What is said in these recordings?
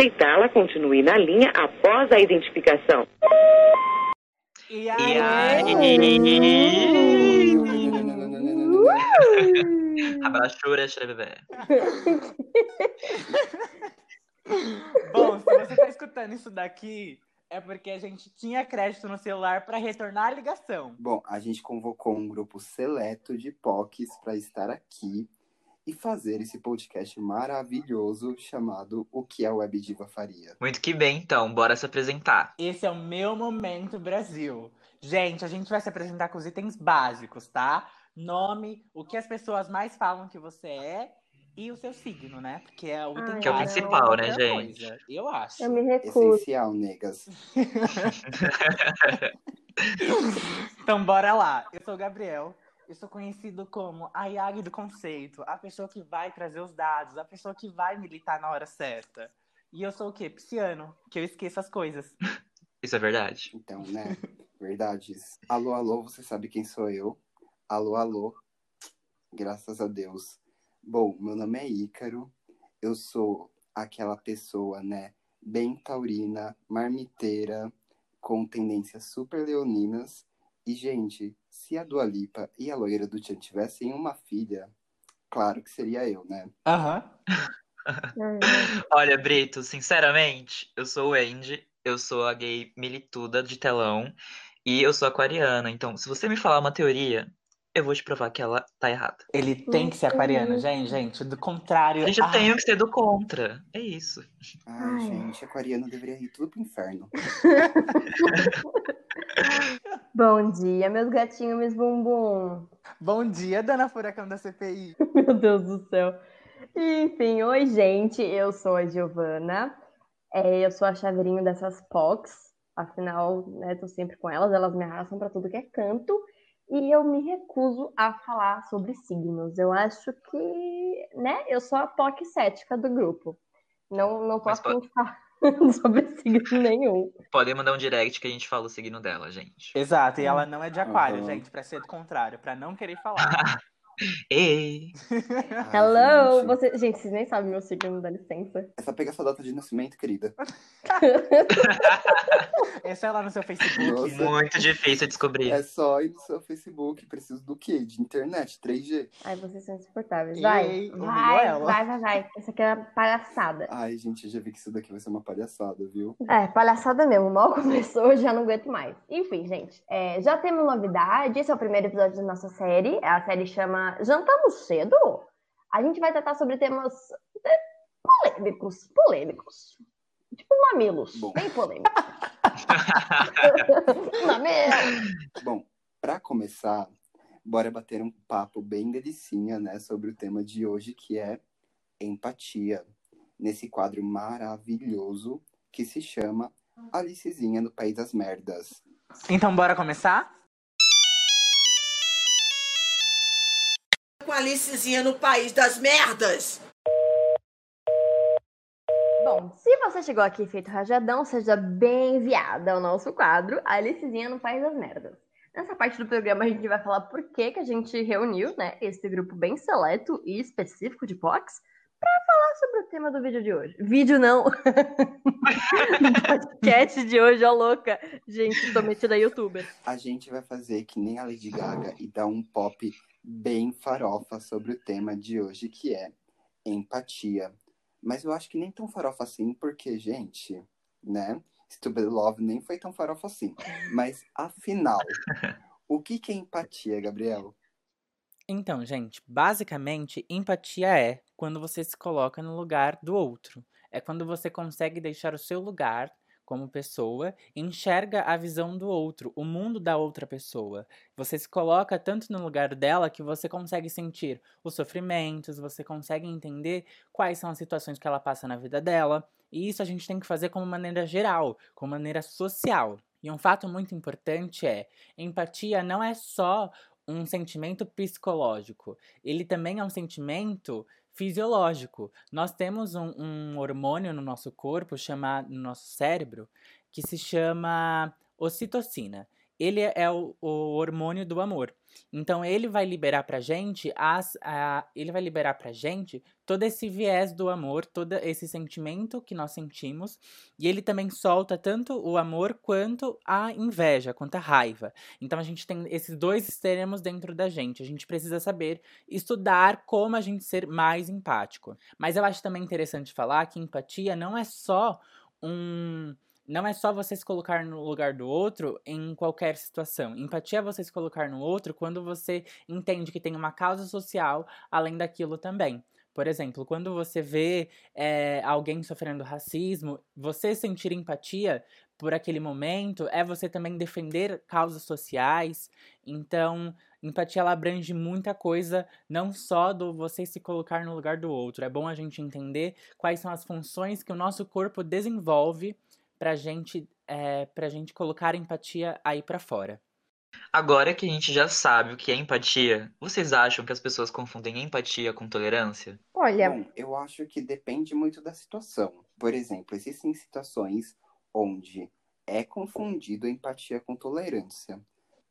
aceitá-la, continue na linha após a identificação. E E aí? bebê. Bom, se você tá escutando isso daqui, é porque a gente tinha crédito no celular pra retornar a ligação. Bom, a gente convocou um grupo seleto de POCs para estar aqui e fazer esse podcast maravilhoso chamado O que a Web Diva faria. Muito que bem, então, bora se apresentar. Esse é o meu momento Brasil. Gente, a gente vai se apresentar com os itens básicos, tá? Nome, o que as pessoas mais falam que você é e o seu signo, né? Porque é o item Ai, Que é o principal, pra né, gente? coisa, eu acho. Eu me recuso. Essencial, negas. Então, bora lá. Eu sou o Gabriel. Eu sou conhecido como a Yagi do conceito, a pessoa que vai trazer os dados, a pessoa que vai militar na hora certa. E eu sou o quê? Pisciano, que eu esqueço as coisas. Isso é verdade. Então, né? Verdades. Alô, alô, você sabe quem sou eu? Alô, alô. Graças a Deus. Bom, meu nome é Ícaro. Eu sou aquela pessoa, né? Bem taurina, marmiteira, com tendências super leoninas. E, gente, se a Dua Lipa e a loira do Tchan tivessem uma filha, claro que seria eu, né? Aham. Olha, Brito, sinceramente, eu sou o Andy, eu sou a gay milituda de telão e eu sou aquariana. Então, se você me falar uma teoria, eu vou te provar que ela tá errada. Ele tem que ser aquariano, gente, gente. Do contrário. Eu ah, tenho que ser do contra. É isso. Ai, Ai. gente, aquariano deveria ir tudo pro inferno. Bom dia, meus gatinhos, meus bumbum. Bom dia, dona Furacão da CPI. Meu Deus do céu. Enfim, oi, gente. Eu sou a Giovana. É, eu sou a chaveirinho dessas POCs. Afinal, né, tô sempre com elas. Elas me arrastam pra tudo que é canto. E eu me recuso a falar sobre signos. Eu acho que, né, eu sou a POC cética do grupo. Não, não Mas posso falar sobre signo nenhum. Podem mandar um direct que a gente fala o signo dela, gente. Exato, e ela não é de aquário, Aham. gente, pra ser do contrário, pra não querer falar. Ei! Ai, Hello! gente. Você... Gente, vocês nem sabem meu signo, dá licença. É só pegar sua data de nascimento, querida. É lá no seu Facebook. Nossa. Muito difícil descobrir. É só ir no seu Facebook. Preciso do quê? De internet? 3G? Ai, vocês são insuportáveis. Vai, vai, vai, vai, vai. Essa aqui é uma palhaçada. Ai, gente, eu já vi que isso daqui vai ser uma palhaçada, viu? É, palhaçada mesmo. Mal começou, eu já não aguento mais. Enfim, gente, é, já temos novidade. Esse é o primeiro episódio da nossa série. A série chama Jantamos Cedo? A gente vai tratar sobre temas é, polêmicos. Polêmicos. Tipo mamilos. Bom. Bem polêmicos. Mamilos. Bom, pra começar, bora bater um papo bem delicinha, né? Sobre o tema de hoje, que é empatia. Nesse quadro maravilhoso que se chama Alicezinha no País das Merdas. Então, bora começar? Com a Alicezinha no País das Merdas. Bom, se você chegou aqui feito rajadão, seja bem enviada ao nosso quadro Alicezinha no País das Merdas. Nessa parte do programa a gente vai falar por que, que a gente reuniu, né, esse grupo bem seleto e específico de POCs pra falar sobre o tema do vídeo de hoje. Vídeo não! Podcast de hoje, ó louca! Gente, tô metida youtuber. A gente vai fazer que nem a Lady Gaga e dar um pop bem farofa sobre o tema de hoje, que é empatia. Mas eu acho que nem tão farofa assim, porque, gente, né? Stupid Love nem foi tão farofa assim. Mas, afinal, o que, que é empatia, Gabriel? Então, gente, basicamente, empatia é quando você se coloca no lugar do outro. É quando você consegue deixar o seu lugar como pessoa, enxerga a visão do outro, o mundo da outra pessoa. Você se coloca tanto no lugar dela que você consegue sentir os sofrimentos, você consegue entender quais são as situações que ela passa na vida dela. E isso a gente tem que fazer como maneira geral, como maneira social. E um fato muito importante é: empatia não é só um sentimento psicológico, ele também é um sentimento fisiológico. Nós temos um, um hormônio no nosso corpo, chamado, no nosso cérebro, que se chama ocitocina. Ele é o, o hormônio do amor. Então ele vai liberar pra gente as, a, ele vai liberar pra gente todo esse viés do amor, todo esse sentimento que nós sentimos, e ele também solta tanto o amor quanto a inveja, quanto a raiva. Então a gente tem esses dois extremos dentro da gente. A gente precisa saber estudar como a gente ser mais empático. Mas eu acho também interessante falar que empatia não é só um não é só você se colocar no lugar do outro em qualquer situação. Empatia é você se colocar no outro quando você entende que tem uma causa social além daquilo também. Por exemplo, quando você vê é, alguém sofrendo racismo, você sentir empatia por aquele momento é você também defender causas sociais. Então, empatia ela abrange muita coisa, não só do você se colocar no lugar do outro. É bom a gente entender quais são as funções que o nosso corpo desenvolve pra gente, é, pra gente colocar a empatia aí pra fora. Agora que a gente já sabe o que é empatia, vocês acham que as pessoas confundem empatia com tolerância? Olha, Bom, eu acho que depende muito da situação. Por exemplo, existem situações onde é confundido a empatia com tolerância.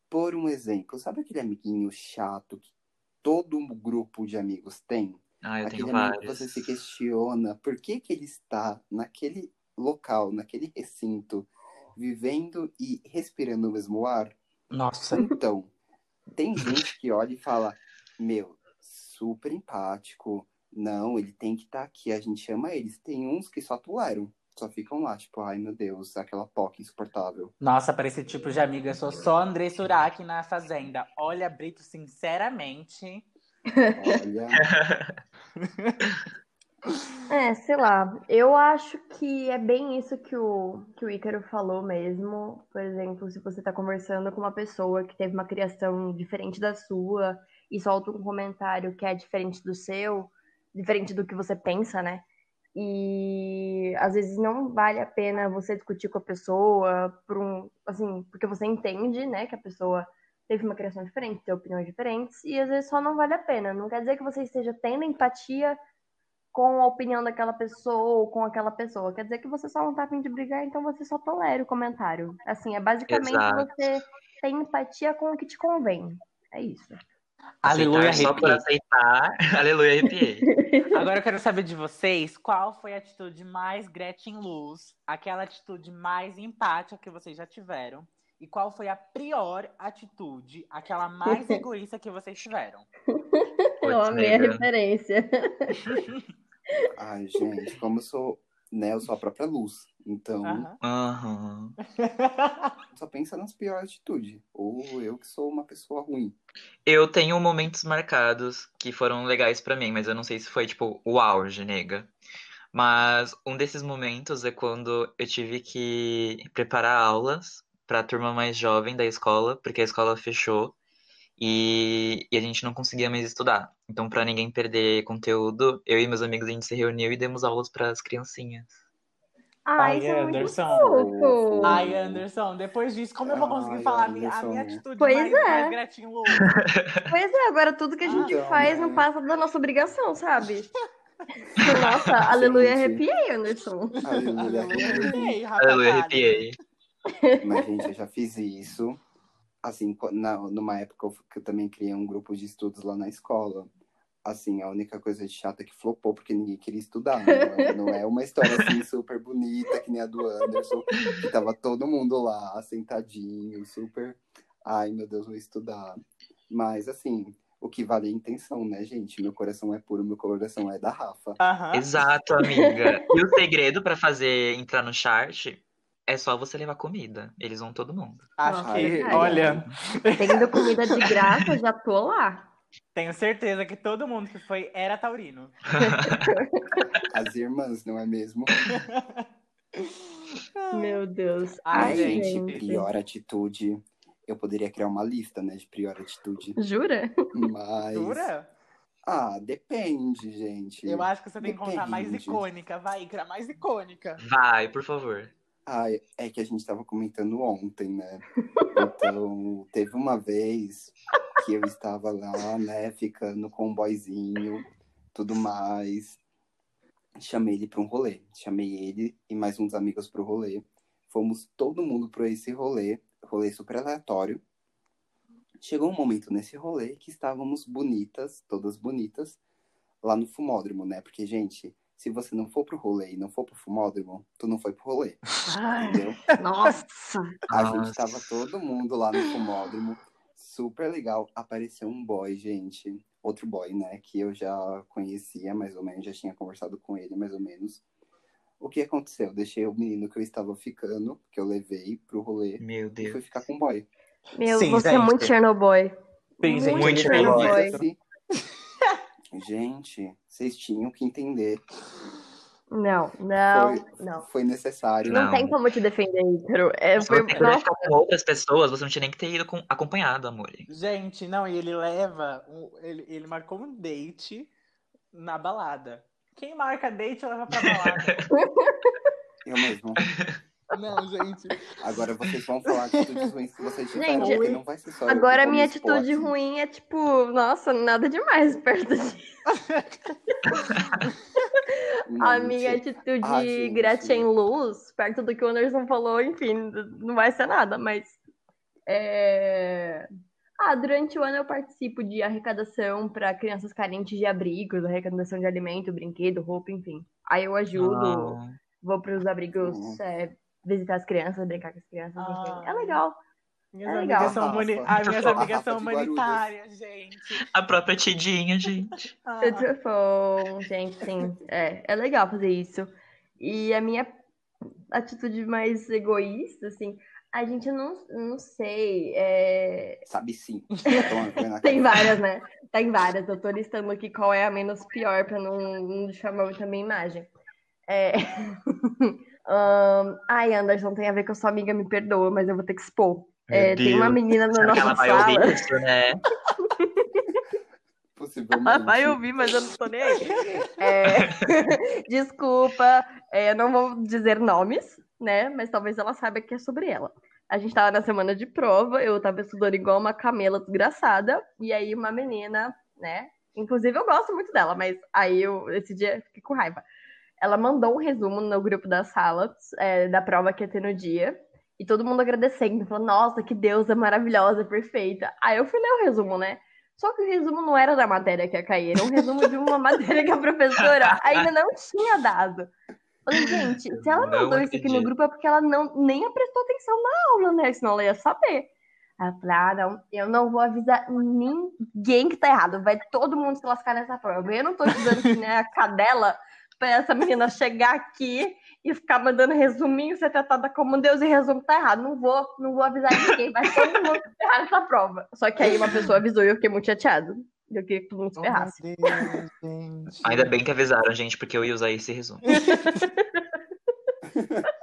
Por um exemplo, sabe aquele amiguinho chato que todo um grupo de amigos tem? Ah, eu aquele tenho amigo que vários. você se questiona por que, que ele está naquele local, naquele recinto, vivendo e respirando o mesmo ar. Nossa. Então, tem gente que olha e fala: Meu, super empático. Não, ele tem que estar aqui. A gente ama eles. Tem uns que só toleram. Só ficam lá, tipo, ai meu Deus, aquela POC insuportável. Nossa, para esse tipo de amiga, eu sou só André Surak na Fazenda. Olha, Brito, sinceramente. Olha, é, sei lá. Eu acho que é bem isso que o, que o Ícaro falou mesmo. Por exemplo, se você tá conversando com uma pessoa que teve uma criação diferente da sua e solta um comentário que é diferente do seu, diferente do que você pensa, né? E às vezes não vale a pena você discutir com a pessoa por um, assim, porque você entende, né, que a pessoa teve uma criação diferente, tem opiniões diferentes, e às vezes só não vale a pena. Não quer dizer que você esteja tendo empatia com a opinião daquela pessoa ou com aquela pessoa. Quer dizer que você só não tá a fim de brigar, então você só tolera o comentário. Assim, é basicamente Exato. você ter empatia com o que te convém. É isso. Aleluia, Aceitar só por arrepiei. aceitar. Aleluia, arrepiei. Agora eu quero saber de vocês qual foi a atitude mais Gretchen Luz, aquela atitude mais empática que vocês já tiveram, e qual foi a pior atitude, aquela mais egoísta que vocês tiveram. Amei a nega. referência. ai, gente, como eu sou, né, eu sou a própria luz. Então, Aham. Só pensa nas piores atitudes. Ou eu que sou uma pessoa ruim. Eu tenho momentos marcados que foram legais pra mim, mas eu não sei se foi, tipo, o auge, nega. Mas um desses momentos é quando eu tive que preparar aulas pra turma mais jovem da escola, porque a escola fechou e, e a gente não conseguia mais estudar. Então, pra ninguém perder conteúdo, eu e meus amigos a gente se reuniu e demos aulas pras criancinhas. Ai, Ai, isso é muito Anderson. fofo. Ai, Anderson, depois disso, como eu vou conseguir Ai, falar a minha, a Anderson. minha atitude Pois mais, é. mais Luz? Pois é, agora tudo que a gente Então, faz né? não passa da nossa obrigação, sabe? Nossa, aleluia, arrepiei, Anderson. Aleluia. Arrepiei, Aleluia, arrepiei. Mas, gente, eu já fiz isso. Assim, na, numa época eu- que eu também criei um grupo de estudos lá na escola. Assim, a única coisa de chata é que flopou porque ninguém queria estudar. Não é, não é uma história assim super bonita que nem a do Anderson, que tava todo mundo lá, sentadinho, super. Ai, meu Deus, vou estudar. Mas, assim, o que vale é a intenção, né, gente? Meu coração é puro, meu coração é da Rafa. Aham. Exato, amiga. E o segredo pra fazer entrar no chart é só você levar comida. Eles vão todo mundo. Acho Nossa, que, verdade. olha, Tendo comida de graça, já tô lá. tenho certeza que todo mundo que foi era taurino. As irmãs, não é mesmo? Meu Deus. Ai, Ai, gente, gente. pior atitude. Eu poderia criar uma lista, né, de pior atitude. Jura? Mas. Jura? Ah, depende, gente. Eu acho que você tem que contar mais Depende. icônica. Vai, Icra, mais icônica. Vai, por favor. Ah, é que a gente tava comentando ontem, né? Então, teve uma vez que eu estava lá, né, ficando com um boyzinho, tudo mais. Chamei ele para um rolê. Chamei ele e mais uns amigos pro rolê. Fomos todo mundo para esse rolê. rolê super aleatório. Chegou um momento nesse rolê que estávamos bonitas, todas bonitas, lá no fumódromo, né? Porque, gente, se você não for pro rolê e não for pro fumódromo, tu não foi pro rolê, Ai, entendeu? nossa! A Nossa. gente tava todo mundo lá no fumódromo, super legal. Apareceu um boy, gente, outro boy, né? Que eu já conhecia mais ou menos, já tinha conversado com ele mais ou menos. O que aconteceu? Eu deixei o menino que eu estava ficando, que eu levei pro rolê, Meu e Deus. fui ficar com o boy. Meu, Sim, você é gente. muito Chernobyl. Sim, Muito fez Chernobyl. Gente, vocês tinham que entender. Não, não, foi, não. foi necessário. Não, Não. tem como te defender, Ícaro. É, Se foi, com outras pessoas, você não tinha nem que ter ido com- acompanhado, amor. Gente, não, e ele leva. um- ele, ele marcou um date na balada. Quem marca date leva pra balada. Eu mesmo. não, gente. Agora vocês vão falar atitudes ruins que vocês tiveram, Gente, porque não vai ser só agora minha atitude aqui. ruim é tipo, nossa, nada demais perto disso. Não, A minha atitude Ah, gente. Gretchen Luz, perto do que o Anderson falou, enfim, não vai ser nada, mas. é, Ah, durante o ano eu participo de arrecadação para crianças carentes de abrigos, arrecadação de alimento, brinquedo, roupa, enfim. Aí eu ajudo, Ah, vou para os abrigos Hum. é, visitar as crianças, brincar com as crianças, enfim. É Ai. legal. Minhas É legal. amigas são, humani... Ai, minhas A amigas são humanitárias, gente. a própria Tidinha, gente. Ah. Tudo bom, gente, sim. É, é legal fazer isso. E a minha atitude mais egoísta, assim, a gente não, não sei. é, Sabe sim. Tem várias, né? Tem várias. Eu tô listando aqui qual é a menos pior pra não, não deixar muito a minha imagem. É... Ahn, Ai, Anderson, tem a ver com a sua amiga, me perdoa, mas eu vou ter que expor. É, tem uma menina na Será que ela nossa vai sala. ouvir isso, né? Ela vai ouvir, mas eu não tô nem aí. É, Desculpa, é, eu não vou dizer nomes, né? Mas talvez ela saiba que é sobre ela. A gente tava na semana de prova, eu tava estudando igual uma camela desgraçada, e aí uma menina, né? Inclusive eu gosto muito dela, mas aí eu, esse dia, fiquei com raiva. Ela mandou um resumo no grupo da sala, é, da prova que ia ter no dia, e todo mundo agradecendo, falou, nossa, que deusa maravilhosa, perfeita. Aí eu fui ler o resumo, né? Só que o resumo não era da matéria que ia cair, era um resumo de uma matéria que a professora ainda não tinha dado. Falei, gente, se ela Não mandou isso aqui no grupo é porque ela não, nem prestou atenção na aula, né? Senão ela ia saber. Aí eu falei, ah, não, eu não vou avisar ninguém que tá errado. Vai todo mundo se lascar nessa prova. Eu não tô estudando que nem a cadela pra essa menina chegar aqui e ficar mandando resuminho, ser tratada como Deus e resumo tá errado. Não vou, não vou avisar ninguém. Vai todo mundo se ferrar nessa prova. Só que aí uma pessoa avisou e eu fiquei muito chateado. Eu queria que todo mundo se Oh, ferrasse. meu Deus. Ainda bem que avisaram, gente, porque eu ia usar esse resumo.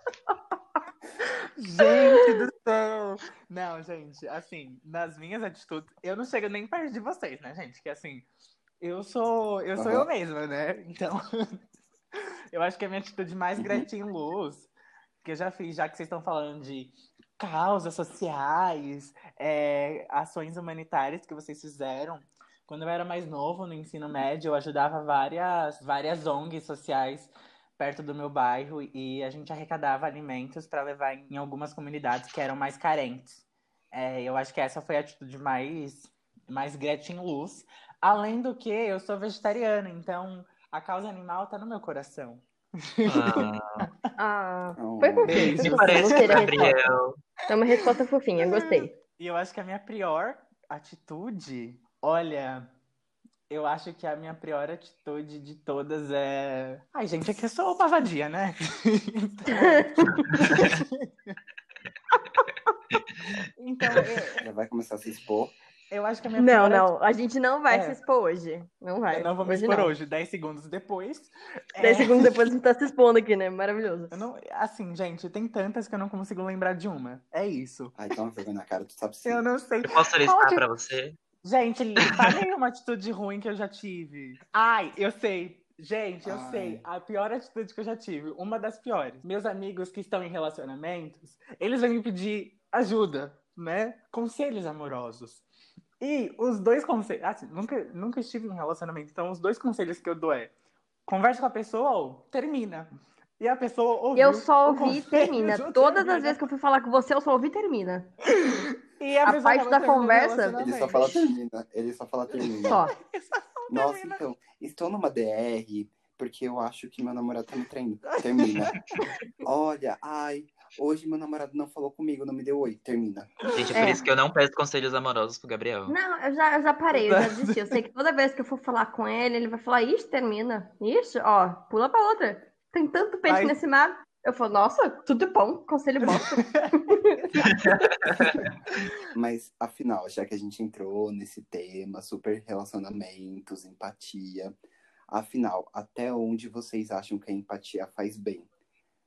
Gente do céu! Não, gente, assim, nas minhas atitudes, eu não chego nem perto de vocês, né, gente? Que assim, eu sou, eu sou Aham. eu mesma, né? Então, eu acho que a minha atitude mais Uhum. Gretchen Luz, que eu já fiz, já que vocês estão falando de causas sociais, é, ações humanitárias que vocês fizeram. Quando eu era mais novo, no ensino médio, eu ajudava várias, várias ONGs sociais perto do meu bairro e a gente arrecadava alimentos para levar em algumas comunidades que eram mais carentes. É, eu acho que essa foi a atitude mais, mais Gretchen Luz. Além do que, eu sou vegetariana, então a causa animal tá no meu coração. Ah, Ah, foi fofinho. Me parece. Gabriel. É uma resposta fofinha, gostei. E eu acho que a minha pior atitude, olha, eu acho que a minha pior atitude de todas é. Ai, gente, é que eu sou uma vadia, né? então, eu, Já vai começar a se expor. Eu acho que a minha Não, não, a gente não vai É. se expor hoje. Não vai. Eu não vou me hoje expor não. hoje, 10 segundos depois. 10 É, segundos depois a gente tá se expondo aqui, né? Maravilhoso. eu não, assim, gente, tem tantas que eu não consigo lembrar de uma. É isso. Ai, toma vergonha na cara, tu sabe sim. Eu não sei. Eu posso Qual listar ati- pra você? Gente, aí uma atitude ruim que eu já tive. Ai, eu sei. Gente, eu Ai. sei. A pior atitude que eu já tive. Uma das piores. Meus amigos que estão em relacionamentos, eles vão me pedir ajuda, né? Conselhos amorosos. E os dois conselhos. Assim, nunca, nunca estive em um relacionamento, então os dois conselhos que eu dou é: conversa com a pessoa ou termina. E a pessoa ouviu. Eu só ouvi e termina. Todas termina. as vezes que eu fui falar com você, eu só ouvi e termina. E a pessoa parte da conversa- Ele só fala termina. Ele só fala termina. Só. Nossa, então, estou numa DR porque eu acho que meu namorado tá me traindo. Termina. Olha, ai, hoje meu namorado não falou comigo, não me deu oi. Termina. Gente, é por É. isso que eu não peço conselhos amorosos pro Gabriel. Não, eu já, eu já parei, eu já desisti. Eu sei que toda vez que eu for falar com ele, ele vai falar, ixi, termina. Ixi, ó, pula pra outra. Tem tanto peixe Ai. nesse mar. Eu falo, nossa, tudo é bom, conselho bom. Mas, afinal, já que a gente entrou nesse tema, super relacionamentos, empatia, afinal, até onde vocês acham que a empatia faz bem?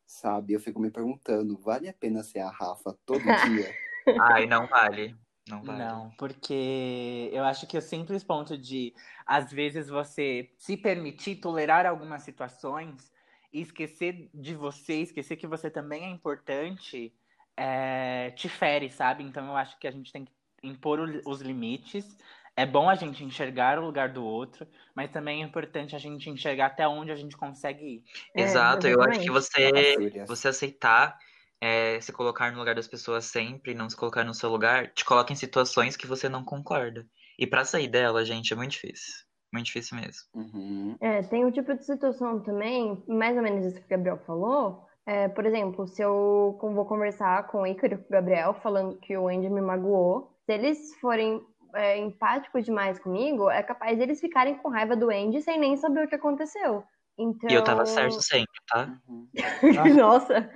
Sabe, eu fico me perguntando, vale a pena ser a Rafa todo dia? Ai, não vale. Não vale. Não, porque eu acho que o simples ponto de, às vezes, você se permitir tolerar algumas situações e esquecer de você, esquecer que você também é importante, é, te fere, sabe? Então eu acho que a gente tem que impor os limites. É bom a gente enxergar o lugar do outro, mas também é importante a gente enxergar até onde a gente consegue ir. É, Exato, eu acho que você, você aceitar é, se colocar no lugar das pessoas sempre, não se colocar no seu lugar, te coloca em situações que você não concorda. E pra sair dela, gente, é muito difícil. Muito difícil mesmo. Uhum. É, tem um tipo de situação também, mais ou menos isso que o Gabriel falou. É, por exemplo, se eu vou conversar com o Ícaro e com o Gabriel, falando que o Andy me magoou, se eles forem é, empáticos demais comigo, é capaz deles ficarem com raiva do Andy sem nem saber o que aconteceu. Então. E eu tava certo sempre, tá? Uhum. Nossa,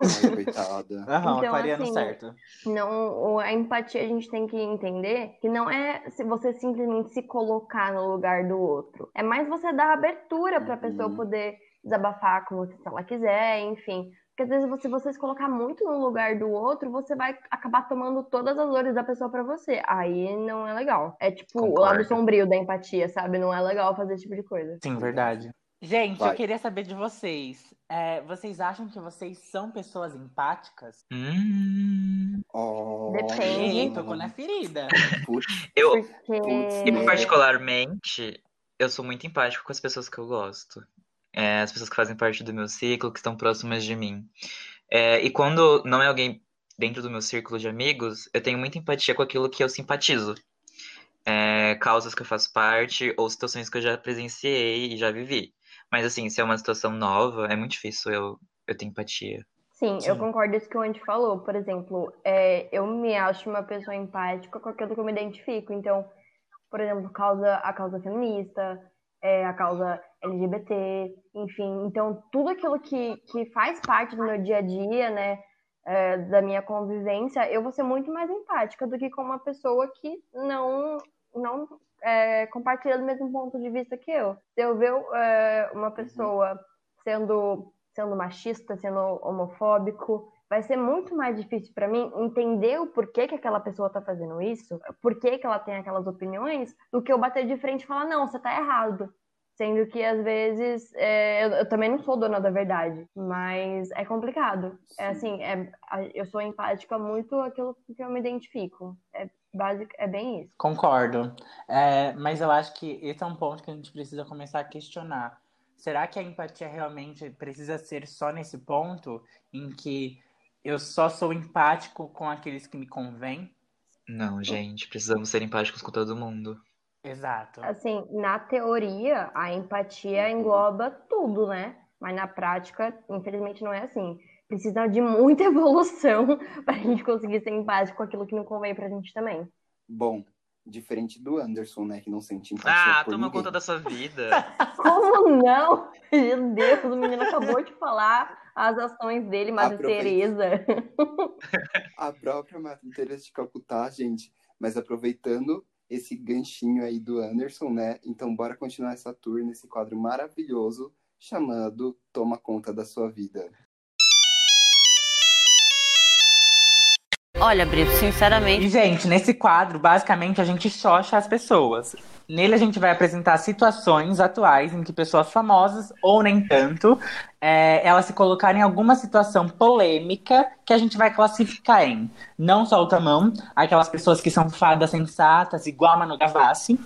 Ai, coitada. Aham, Então, assim, certo. não, a empatia a gente tem que entender que não é se você simplesmente se colocar no lugar do outro. É mais você dar abertura para a pessoa Uhum. poder desabafar com você se ela quiser, enfim. Porque às vezes se você se colocar muito no lugar do outro, você vai acabar tomando todas as dores da pessoa pra você. Aí não é legal. É tipo o lado Concordo. sombrio da empatia, sabe? Não é legal fazer esse tipo de coisa. Sim, verdade. Gente, Vai. eu queria saber de vocês. É, vocês acham que vocês são pessoas empáticas? Hum, Olha. Depende. Ih, tocou na ferida. Eu, Porque. Eu É. particularmente, eu sou muito empático com as pessoas que eu gosto. É, as pessoas que fazem parte do meu ciclo, que estão próximas de mim. É, e quando não é alguém dentro do meu círculo de amigos, eu tenho muita empatia com aquilo que eu simpatizo. É, causas que eu faço parte ou situações que eu já presenciei e já vivi. Mas assim, se é uma situação nova, é muito difícil eu, eu ter empatia. Sim, Sim. eu concordo com isso que o Andy falou. Por exemplo, é, eu me acho uma pessoa empática com aquilo que eu me identifico. Então, por exemplo, causa, a causa feminista, é, a causa LGBT, enfim. Então, tudo aquilo que, que faz parte do meu dia a dia, né, é, da minha convivência, eu vou ser muito mais empática do que com uma pessoa que não, não é, compartilha do mesmo ponto de vista que eu. Se eu ver é, uma pessoa sendo sendo machista, sendo homofóbico, vai ser muito mais difícil para mim entender o porquê que aquela pessoa tá fazendo isso, por que que ela tem aquelas opiniões, do que eu bater de frente e falar, não, você tá errado. Sendo que, às vezes, é, eu, eu também não sou dona da verdade, mas é complicado. É assim, é, a- eu sou empática muito aquilo que eu me identifico. É, básico, é bem isso. Concordo. É, mas eu acho que esse é um ponto que a gente precisa começar a questionar. Será que a empatia realmente precisa ser só nesse ponto em que eu só sou empático com aqueles que me convêm? Não, gente, precisamos ser empáticos com todo mundo. Exato. Assim, na teoria, a empatia engloba tudo, né? Mas na prática, infelizmente, não é assim. Precisa de muita evolução para a gente conseguir ser empático com aquilo que não convém pra gente também. Bom, diferente do Anderson, né, que não sente empatia Ah, por toma ninguém. conta da sua vida. Como não? Meu Deus, o menino acabou de falar as ações dele, Madre. Teresa. A própria Madre Teresa de Calcutá, gente. Mas aproveitando esse ganchinho aí do Anderson, né? Então bora continuar essa tour nesse quadro maravilhoso chamado Toma Conta da Sua Vida. Olha, Brito, sinceramente. Gente, nesse quadro, basicamente, a gente xoxa as pessoas. Nele a gente vai apresentar situações atuais em que pessoas famosas, ou nem tanto, é, elas se colocarem em alguma situação polêmica que a gente vai classificar em não solta a mão, aquelas pessoas que são fadas sensatas, igual a Manu Gavassi,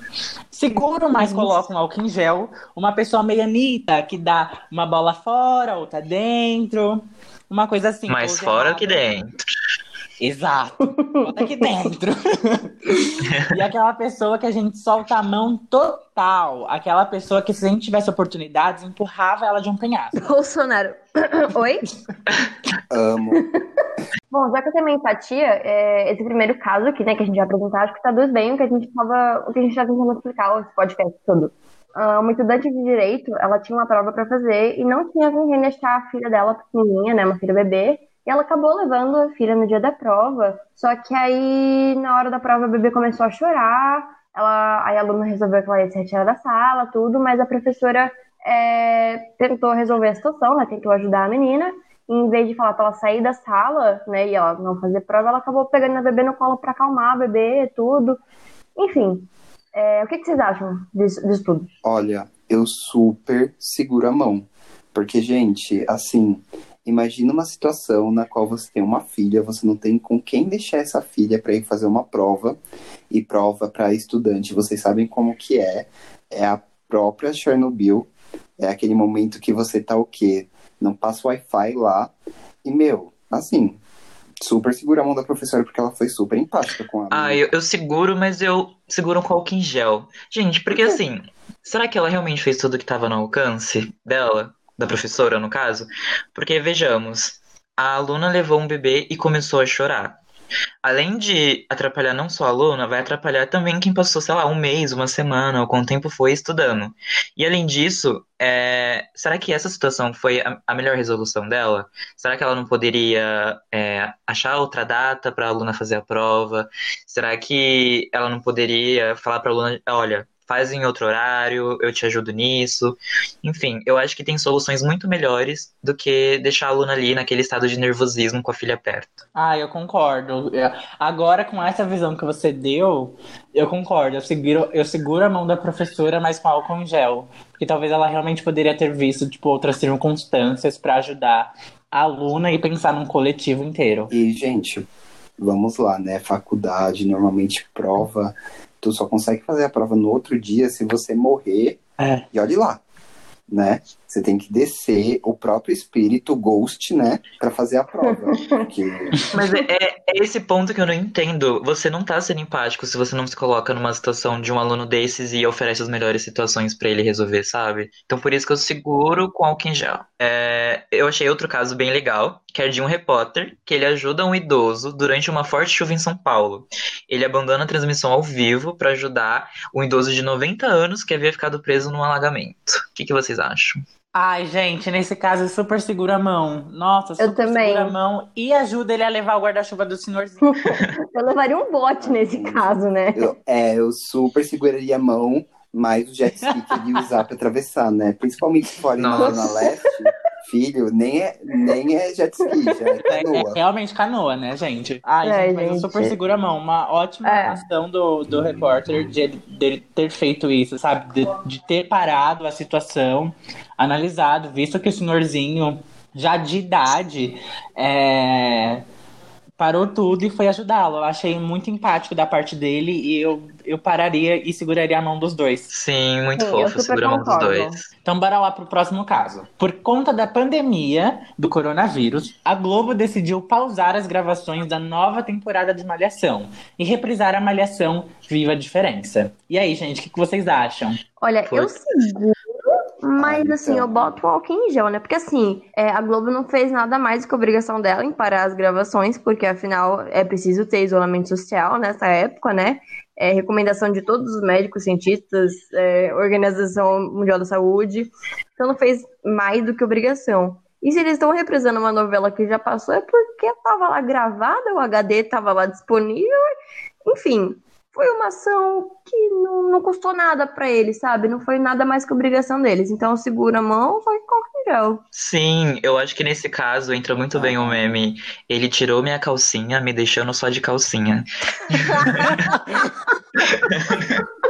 seguro, mas colocam álcool em gel, uma pessoa meio Anitta, que dá uma bola fora, outra dentro, uma coisa assim. Mais fora errada. que dentro. Exato. Bota aqui dentro. e aquela pessoa que a gente solta a mão total. Aquela pessoa que, se a gente tivesse oportunidades, empurrava ela de um penhasco. Bolsonaro. Oi? Amo. Bom, já que eu tenho uma empatia, é, esse primeiro caso aqui, né, que a gente vai apresentar, acho que traduz bem o que a gente tava, o que a gente tá tentando explicar, esse podcast todo. Ah, uma estudante de direito, ela tinha uma prova para fazer e não tinha com quem deixar a filha dela pequenininha, né, uma filha bebê, e ela acabou levando a filha no dia da prova, só que aí, na hora da prova, a bebê começou a chorar, ela, aí a aluna resolveu que ela ia se retirar da sala, tudo, mas a professora é, tentou resolver a situação, né, tentou ajudar a menina, em vez de falar pra ela sair da sala, né, e ela não fazer prova, ela acabou pegando a bebê no colo pra acalmar a bebê, tudo. Enfim, é, o que, que vocês acham disso, disso tudo? Olha, eu super seguro a mão. Porque, gente, assim, imagina uma situação na qual você tem uma filha, você não tem com quem deixar essa filha para ir fazer uma prova. E prova para estudante, vocês sabem como que é. É a própria Chernobyl. É aquele momento que você tá o quê? Não passa Wi-Fi lá. E, meu, assim, super segura a mão da professora porque ela foi super empática com a Ah, eu, eu seguro, mas eu seguro com álcool em gel. Gente, porque assim, será que ela realmente fez tudo que estava no alcance dela? Da professora, no caso? Porque vejamos, a aluna levou um bebê e começou a chorar. Além de atrapalhar não só a aluna, vai atrapalhar também quem passou, sei lá, um mês, uma semana, ou quanto tempo foi estudando. E além disso, é, será que essa situação foi a, melhor resolução dela? Será que ela não poderia é, achar outra data para a aluna fazer a prova? Será que ela não poderia falar para a aluna, olha, faz em outro horário, eu te ajudo nisso? Enfim, eu acho que tem soluções muito melhores do que deixar a aluna ali naquele estado de nervosismo com a filha perto. Ah, eu concordo. É, Agora, com essa visão que você deu, eu concordo. Eu seguro, eu seguro a mão da professora, mas com álcool em gel. Porque talvez ela realmente poderia ter visto, tipo, outras circunstâncias para ajudar a aluna e pensar num coletivo inteiro. E, gente, vamos lá, né? Faculdade, normalmente prova. Tu só consegue fazer a prova no outro dia se você morrer. É. E olhe lá, né? Você tem que descer o próprio espírito, o ghost, né? Pra fazer a prova. Porque Mas é, é- é esse ponto que eu não entendo. Você não tá sendo empático se você não se coloca numa situação de um aluno desses e oferece as melhores situações pra ele resolver, sabe? Então por isso que eu seguro com álcool em gel. É, eu achei outro caso bem legal, que é de um repórter que ele ajuda um idoso durante uma forte chuva em São Paulo. Ele abandona a transmissão ao vivo pra ajudar um idoso de 90 anos que havia ficado preso num alagamento. O que que vocês acham? Ai, gente, nesse caso, eu super segura a mão. Nossa, Eu super também. segura a mão e ajuda ele a levar o guarda-chuva do senhorzinho. Eu levaria um bote nesse caso, né? eu, é, eu super seguraria a mão, mas o jet ski que ele ia usar pra atravessar, né? Principalmente se for ali na. Zona Leste, filho, nem é, nem é jet ski, já é É, é canoa. realmente canoa, né, gente? Ai, É, gente, mas eu gente. super segura a mão. Uma ótima É. ação do, do repórter de dele ter feito isso, sabe? De, de ter parado a situação, analisado, visto que o senhorzinho, já de idade, é, parou tudo e foi ajudá-lo. Eu achei muito empático da parte dele e eu, eu pararia e seguraria a mão dos dois. Sim, muito Sim, fofo, super segura a mão dos dois. Então, bora lá pro próximo caso. Por conta da pandemia do coronavírus, a Globo decidiu pausar as gravações da nova temporada de Malhação e reprisar a Malhação Viva a Diferença. E aí, gente, o que, que vocês acham? Olha, Foi. eu seguro, mas Ah, assim, então. eu boto o álcool em gel, né? Porque assim, é, a Globo não fez nada mais do que a obrigação dela em parar as gravações, porque afinal é preciso ter isolamento social nessa época, né? É recomendação de todos os médicos, cientistas, é, Organização Mundial da Saúde. Então não fez mais do que obrigação. E se eles estão reprisando uma novela que já passou, é porque estava lá gravada, o HD estava lá disponível. Enfim, foi uma ação que não, não custou nada pra eles, sabe? Não foi nada mais que obrigação deles. Então segura a mão, vai com gel. Sim, eu acho que nesse caso entra muito bem o meme. Ele tirou minha calcinha, me deixando só de calcinha.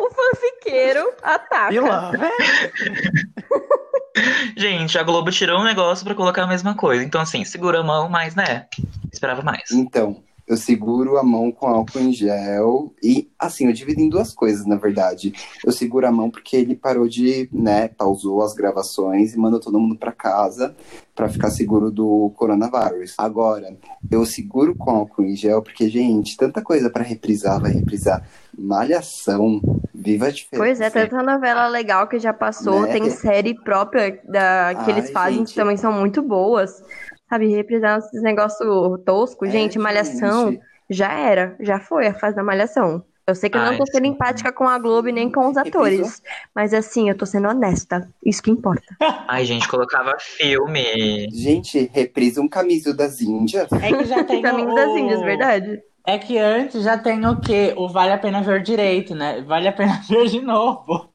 O fofoqueiro ataca. Pilantra. Gente, a Globo tirou um negócio pra colocar a mesma coisa. Então, assim, segura a mão, mas, né? Esperava mais. Então, eu seguro a mão com álcool em gel e, assim, eu divido em duas coisas, na verdade. Eu seguro a mão porque ele parou de, né, pausou as gravações e mandou todo mundo pra casa pra ficar seguro do coronavírus. Agora, eu seguro com álcool em gel porque, gente, tanta coisa pra reprisar, vai reprisar. Malhação, viva a diferença. Pois é, tanta novela legal que já passou, Né? tem série própria da, que eles Ai, fazem gente. que também são muito boas. Sabe, reprisar esses negócios tosco. É, gente, Malhação gente. já era, já foi a fase da Malhação. Eu sei que eu não Ai, tô sendo sim. empática com a Globo nem com os atores. Mas assim, eu tô sendo honesta. Isso que importa. Ai, gente, colocava filme. Gente, reprisa um camiso das Índias. É que já tem Caminho o... das Índias, verdade? É que antes já tem o quê? O Vale a Pena Ver Direito, né? Vale a Pena Ver de novo.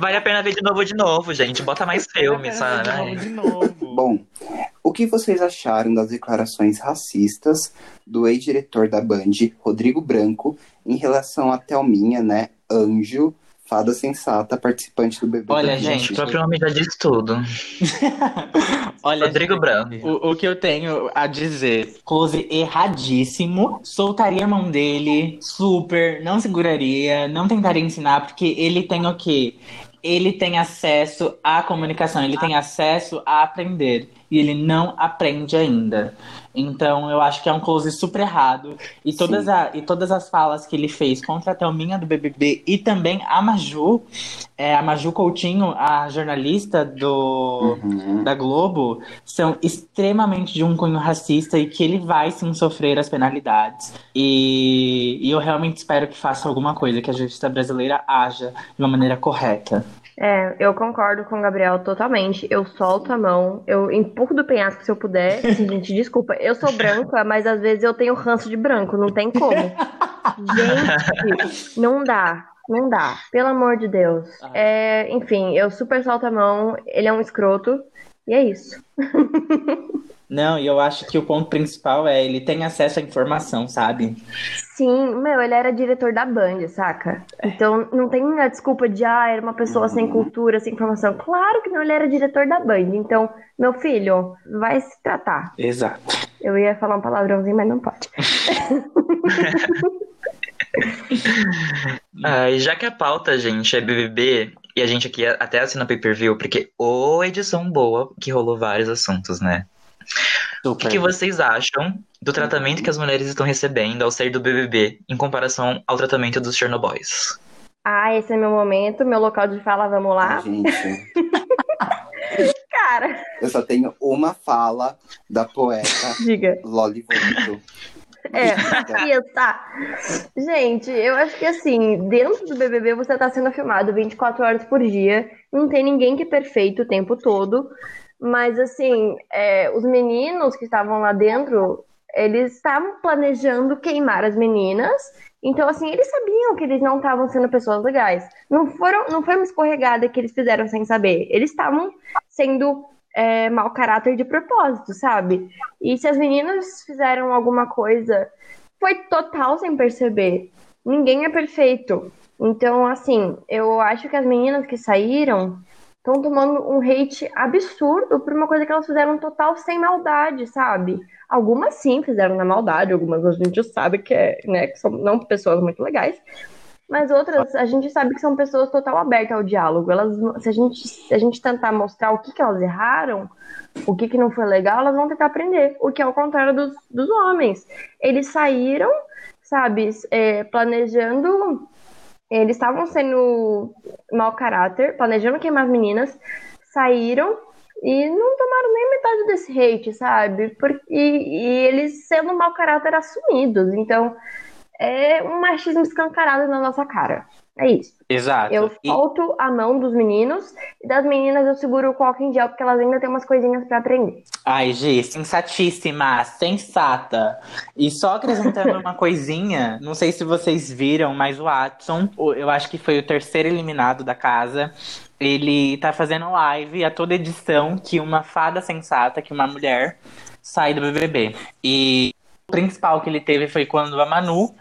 Vale a pena ver de novo, de novo, gente. Bota mais filme, Vale a sabe? pena ver de novo, de novo. Bom, o que vocês acharam das declarações racistas do ex-diretor da Band, Rodrigo Branco, em relação à Thelminha, né, anjo, fada sensata, participante do BBB? Olha, Gente, o próprio nome já diz tudo. Olha, Rodrigo gente, Branco. O, o que eu tenho a dizer, close erradíssimo. Soltaria a mão dele, super, não seguraria, não tentaria ensinar, porque ele tem o quê? Ele tem acesso à comunicação, ele tem acesso a aprender. E ele não aprende ainda. Então eu acho que é um close super errado. E todas, a, e todas as falas que ele fez contra a Thelminha do BBB e também a Maju, é, a Maju Coutinho, a jornalista do, Uhum. da Globo são extremamente de um cunho racista e que ele vai sim sofrer as penalidades. E, e eu realmente espero que faça alguma coisa, que a justiça brasileira haja de uma maneira correta. É, eu concordo com o Gabriel totalmente. Eu solto a mão, eu empurro do penhasco se eu puder. Assim, gente, desculpa, eu sou branca, mas às vezes eu tenho ranço de branco, não tem como. Gente, não dá. Não dá, pelo amor de Deus. É, enfim, eu super solto a mão, ele é um escroto, e é isso. Não, e eu acho que o ponto principal é ele tem acesso à informação, sabe? Sim, meu, ele era diretor da Band, saca? Então não tem a desculpa de, ah, era uma pessoa sem cultura, sem informação. Claro que não, ele era diretor da Band. Então, meu filho, vai se tratar. Exato. Eu ia falar um palavrãozinho, mas não pode. Ah, e já que a pauta, gente, é BBB, e a gente aqui até assina pay-per-view, porque ô edição boa que rolou vários assuntos, né? O que, que vocês acham do tratamento que as mulheres estão recebendo ao sair do BBB em comparação ao tratamento dos Chernobyls? Ah, esse é meu momento, meu local de fala, vamos lá. Gente, Cara, eu só tenho uma fala da poeta diga. Loli Vômito. É, isso. Gente, eu acho que assim, dentro do BBB você tá sendo filmado 24 horas por dia, não tem ninguém que é perfeito o tempo todo, mas assim, é, os meninos que estavam lá dentro, eles estavam planejando queimar as meninas, então assim, eles sabiam que eles não estavam sendo pessoas legais. Não foram, não foi uma escorregada que eles fizeram sem saber. Eles estavam sendo é, mau caráter de propósito, sabe? E se as meninas fizeram alguma coisa, foi total sem perceber. Ninguém é perfeito. Então, assim, eu acho que as meninas que saíram estão tomando um hate absurdo por uma coisa que elas fizeram total sem maldade, sabe? Algumas sim fizeram na maldade, algumas a gente sabe que, é, né, que são não pessoas muito legais. Mas outras, a gente sabe que são pessoas total abertas ao diálogo. Elas, se a gente, se a gente tentar mostrar o que, que elas erraram, o que, que não foi legal, elas vão tentar aprender. O que é o contrário dos, dos homens. Eles saíram, sabe, é, planejando. Eles estavam sendo mau caráter, planejando queimar as meninas, saíram e não tomaram nem metade desse hate, sabe? Por, e, e eles sendo mau caráter assumidos. Então, é um machismo escancarado na nossa cara. É isso. Exato. Eu E- solto a mão dos meninos e das meninas eu seguro o coque em gel porque elas ainda têm umas coisinhas pra aprender. Ai, Gi, sensatíssima, sensata. E só acrescentando uma coisinha, não sei se vocês viram, mas o Watson, eu acho que foi o terceiro eliminado da casa. Ele tá fazendo live a toda edição que uma fada sensata, que uma mulher, sai do BBB. E o principal que ele teve foi quando a Manu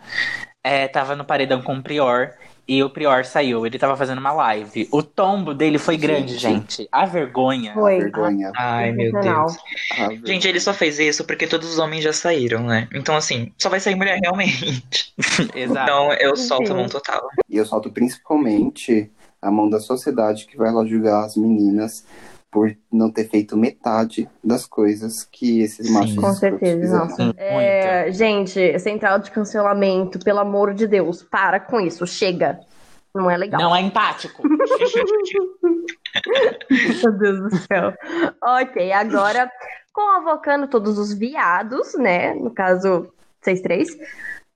é, tava no paredão com o Prior. E o Prior saiu. Ele tava fazendo uma live. O tombo dele foi grande, Gente. gente. A vergonha. Foi. Vergonha. Ai, meu. Deus. A vergonha. Gente, ele só fez isso porque todos os homens já saíram, né? Então, assim, só vai sair mulher realmente. Exato. Então, eu solto a mão total. E eu solto principalmente a mão da sociedade que vai lá julgar as meninas por não ter feito metade das coisas que esses Sim. machos Com certeza, nossa. É, gente, central de cancelamento, pelo amor de Deus, para com isso, chega. Não é legal. Não é empático. Meu Deus do céu. Ok, agora convocando todos os viados, né? No caso, vocês três.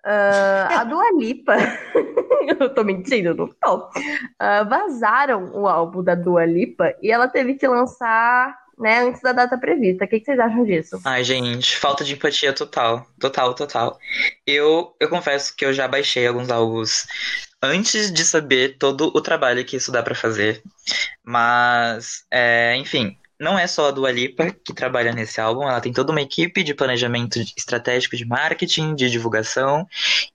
Ah, a Dua Lipa. Eu tô mentindo, não tô. Ah, vazaram o álbum da Dua Lipa e ela teve que lançar, né, antes da data prevista. O que, que vocês acham disso? Ai, gente, falta de empatia total. Total, total. Eu, eu confesso que eu já baixei alguns álbuns antes de saber todo o trabalho que isso dá pra fazer. Mas, é, enfim, não é só a Dua Lipa que trabalha nesse álbum, ela tem toda uma equipe de planejamento estratégico de marketing, de divulgação.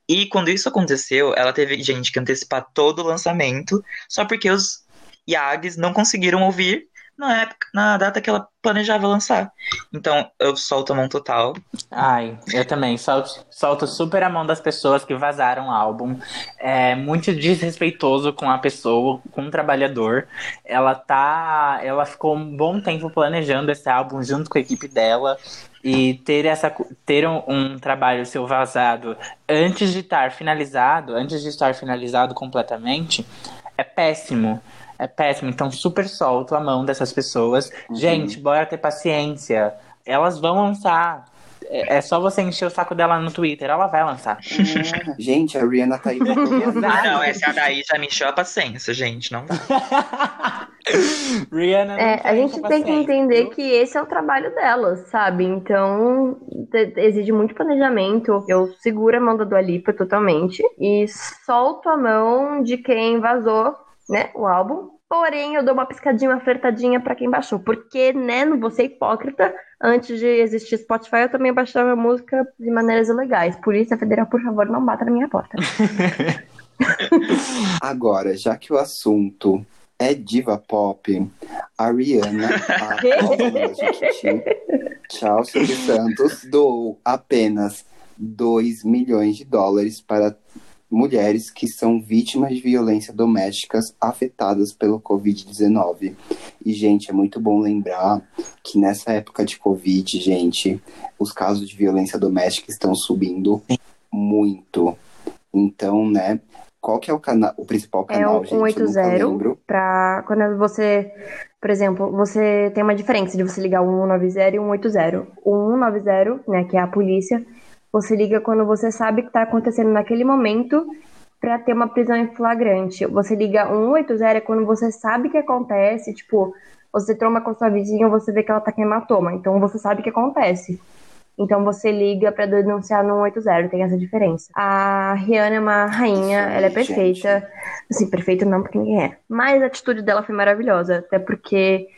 E quando isso aconteceu, ela teve, gente, que antecipar todo o lançamento, só porque os Yags não conseguiram ouvir na época, na data que ela planejava lançar. Então, eu solto a mão total. Ai, eu também. Solto, solto super a mão das pessoas que vazaram o álbum. É muito desrespeitoso com a pessoa, com o trabalhador. Ela tá. Ela ficou um bom tempo planejando esse álbum junto com a equipe dela. E ter, essa, ter um, um trabalho seu vazado antes de estar finalizado, antes de estar finalizado completamente, é péssimo. É péssimo. Então, super solto a mão dessas pessoas. Uhum. Gente, bora ter paciência. Elas vão lançar. É é só você encher o saco dela no Twitter, ela vai lançar. É. Gente, a Rihanna tá aí Ah, não, essa daí já me encheu a paciência, gente. Não dá. Rihanna. não É, tem a gente tem que entender que esse é o trabalho dela, sabe? Então, exige muito planejamento. Eu seguro a mão da Dua Lipa totalmente e solto a mão de quem vazou, né, o álbum. Porém, eu dou uma piscadinha, uma flertadinha pra quem baixou. Porque, né, não vou ser hipócrita. Antes de existir Spotify, eu também baixava música de maneiras ilegais. Polícia Federal, por favor, não bata na minha porta. Agora, já que o assunto é diva pop, a Rihanna, a Silvio Santos, doou apenas 2 milhões de dólares para mulheres que são vítimas de violência domésticas afetadas pelo Covid-19. E, gente, é muito bom lembrar que nessa época de Covid, gente, os casos de violência doméstica estão subindo muito. Então, né, qual que é o canal, o principal É canal, o gente? Eu nunca 180. lembro. Pra quando você, por exemplo, você tem uma diferença de você ligar o 190 e o 180. O 190, né, que é a polícia, você liga quando você sabe o que tá acontecendo naquele momento pra ter uma prisão em flagrante. Você liga o 180 é quando você sabe o que acontece, tipo, você tromba com sua vizinha, você vê que ela tá com hematoma, então você sabe o que acontece. Então você liga pra denunciar no 180, tem essa diferença. A Rihanna é uma rainha, ela é perfeita. Assim, perfeita não, porque ninguém é. Mas a atitude dela foi maravilhosa, até porque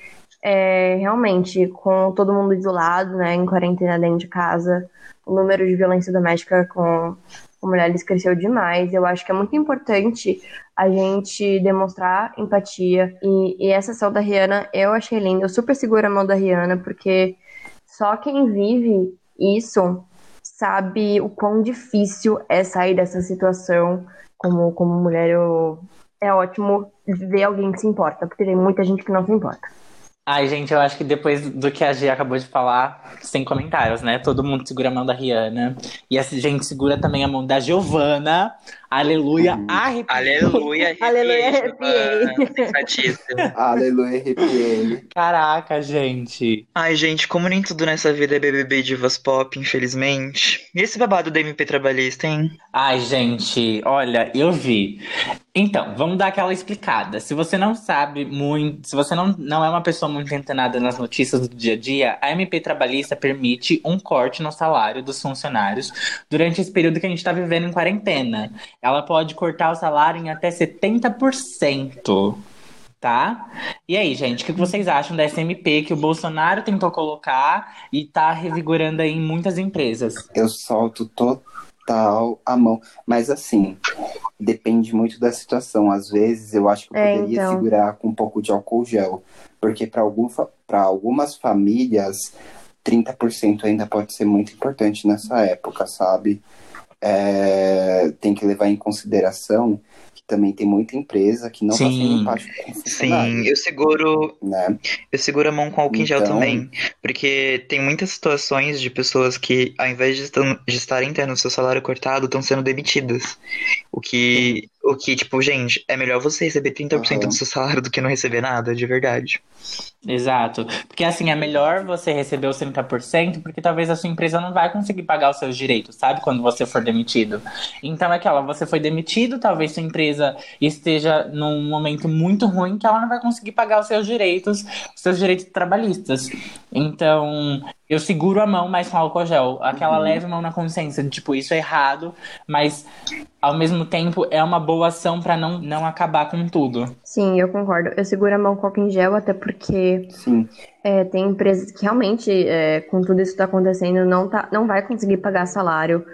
é, realmente, com todo mundo isolado, né, em quarentena dentro de casa, o número de violência doméstica com, com mulheres cresceu demais. Eu acho que é muito importante a gente demonstrar empatia. E, e essa ação da Rihanna eu achei linda. Eu super seguro a mão da Rihanna, porque só quem vive isso sabe o quão difícil é sair dessa situação. Como, como mulher, eu, é ótimo ver alguém que se importa, porque tem muita gente que não se importa. Ai, gente, eu acho que depois do que a G acabou de falar, sem comentários, né? Todo mundo segura a mão da Rihanna. E a gente segura também a mão da Giovanna. Aleluia, Uhum. Aleluia, Aleluia, arrepiei, arrepiei. Giovana. Sensatíssimo. Aleluia, arrepiei. Caraca, gente. Ai, gente, como nem tudo nessa vida é BBB e divas pop, infelizmente. E esse babado da MP trabalhista, hein? Ai, gente, olha, eu vi. Então, vamos dar aquela explicada. Se você não sabe muito, se você não, não é uma pessoa muito antenada nas notícias do dia a dia, a MP trabalhista permite um corte no salário dos funcionários durante esse período que a gente está vivendo em quarentena. Ela pode cortar o salário em até 70%. Tá? E aí, gente, o que vocês acham dessa MP que o Bolsonaro tentou colocar e tá revigorando aí em muitas empresas? Eu solto total a mão. Mas assim, depende muito da situação. Às vezes eu acho que eu É, poderia então. segurar com um pouco de álcool gel, porque para algum, algumas famílias 30% ainda pode ser muito importante nessa época, sabe? É, tem que levar em consideração que também tem muita empresa que não está sendo Sim. empática Sim, eu seguro, né? eu seguro a mão com álcool em gel também. Porque tem muitas situações de pessoas que, ao invés de, estam- de estarem tendo seu salário cortado, estão sendo demitidas. O que, o que, tipo, gente, é melhor você receber 30% Aham. do seu salário do que não receber nada, de verdade. Exato. Porque assim, é melhor você receber os 30%, porque talvez a sua empresa não vai conseguir pagar os seus direitos, sabe? Quando você for demitido. Então é aquela, você foi demitido, talvez sua empresa esteja num momento muito ruim que ela não vai conseguir pagar os seus direitos, os seus direitos trabalhistas. Então, eu seguro a mão, mas com álcool gel. Aquela Uhum. leve mão na consciência, de, tipo, isso é errado, mas ao mesmo tempo é uma boa ação pra não, não acabar com tudo. Sim, eu concordo. Eu seguro a mão com álcool em gel, até porque Sim, é, tem empresas que realmente, é, com tudo isso que está acontecendo, não, tá, não vai conseguir pagar salário,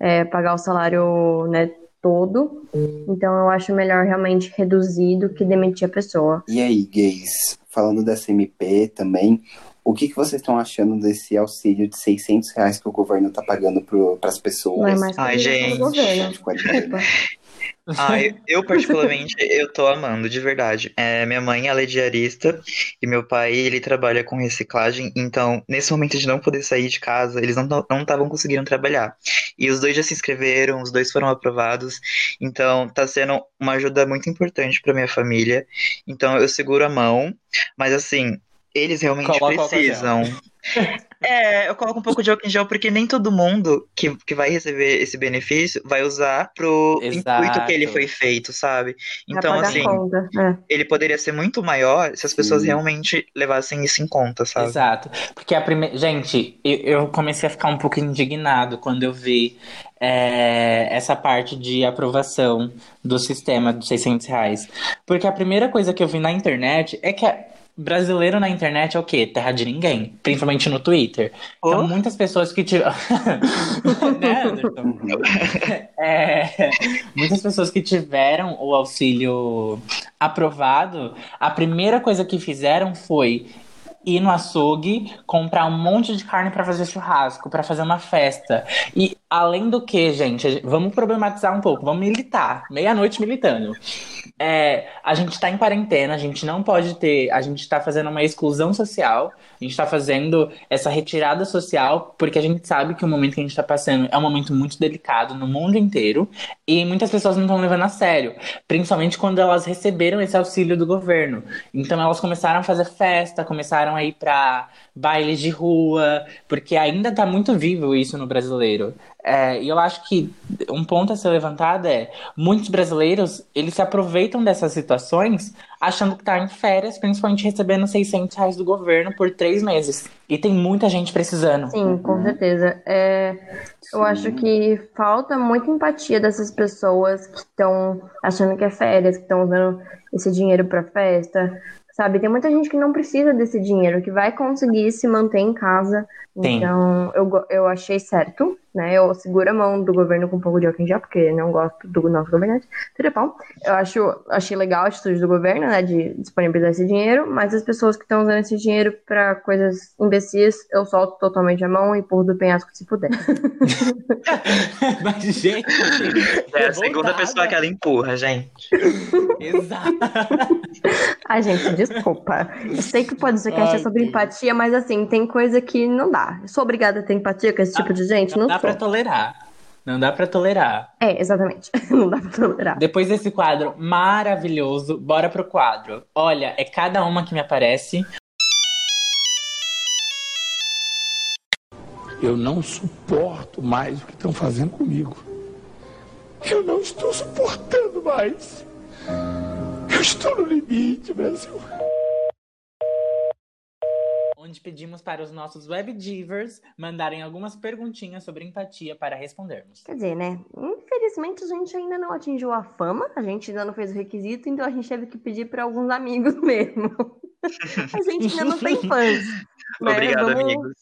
é, pagar o salário, né, todo. Então eu acho melhor realmente reduzir do que demitir a pessoa. E aí, gays, falando dessa MP também, o que, que vocês estão achando desse auxílio de 600 reais que o governo tá pagando para as pessoas? Não é mais Ai, gente. governo. Ai, eu particularmente, eu tô amando, de verdade. É, minha mãe, ela é diarista e meu pai, ele trabalha com reciclagem, então, nesse momento de não poder sair de casa, eles não não estavam conseguindo trabalhar. E os dois já se inscreveram, os dois foram aprovados, então tá sendo uma ajuda muito importante pra minha família. Então, eu seguro a mão, mas assim, eles realmente Coloca precisam. É, eu coloco um pouco de álcool em gel porque nem todo mundo que, que vai receber esse benefício vai usar pro Exato. intuito que ele foi feito, sabe? Então, assim, conta. É. ele poderia ser muito maior se as pessoas Sim. realmente levassem isso em conta, sabe? Exato. Porque a primeira. Gente, eu, eu comecei a ficar um pouco indignado quando eu vi é, essa parte de aprovação do sistema dos 600 reais. Porque a primeira coisa que eu vi na internet é que. a- Brasileiro na internet é o quê? Terra de ninguém. Principalmente no Twitter. Então, Oh. muitas pessoas que tiveram. né, Anderson? Uhum. É, muitas pessoas que tiveram o auxílio aprovado, a primeira coisa que fizeram foi ir no açougue, comprar um monte de carne pra fazer churrasco, pra fazer uma festa. E além do que, gente, vamos problematizar um pouco, vamos militar, meia-noite militando. É, a gente tá em quarentena, a gente não pode ter, a gente tá fazendo uma exclusão social, a gente tá fazendo essa retirada social, porque a gente sabe que o momento que a gente tá passando é um momento muito delicado no mundo inteiro, e muitas pessoas não estão levando a sério, principalmente quando elas receberam esse auxílio do governo. Então elas começaram a fazer festa, começaram a ir pra bailes de rua, porque ainda tá muito vivo isso no brasileiro. É, e eu acho que um ponto a ser levantado é muitos brasileiros eles se aproveitam dessas situações achando que tá em férias, principalmente recebendo 600 reais do governo por três meses. E tem muita gente precisando. Sim, com certeza. É, eu acho que falta muita empatia dessas pessoas que estão achando que é férias, que estão usando esse dinheiro para festa. Sabe, tem muita gente que não precisa desse dinheiro, que vai conseguir se manter em casa. Então, eu, eu achei certo, né? Eu seguro a mão do governo com um pouco de álcool em gel, porque não gosto do nosso governante. Tudo bom. Eu acho, achei legal a atitude do governo, né, de disponibilizar esse dinheiro, mas as pessoas que estão usando esse dinheiro para coisas imbecis, eu solto totalmente a mão e empurro do penhasco se puder. Mas, gente. É a segunda pessoa que ela empurra, gente. Exato. Ai, gente, desculpa. Eu sei que pode ser que é sobre empatia, mas assim, tem coisa que não dá. Eu sou obrigada a ter empatia com esse tipo de gente? Não Não, dá sou. Pra tolerar. Não dá pra tolerar. É, exatamente. Não dá pra tolerar. Depois desse quadro maravilhoso, bora pro quadro. Olha, é cada uma que me aparece. Eu não suporto mais o que estão fazendo comigo. Eu não estou suportando mais. Eu estou no limite, Brasil. Onde pedimos para os nossos web divers mandarem algumas perguntinhas sobre empatia para respondermos. Quer dizer, né? Infelizmente a gente ainda não atingiu a fama, a gente ainda não fez o requisito, então a gente teve que pedir para alguns amigos mesmo. A gente ainda não tem fãs. né? Obrigado, Vamos- amigos.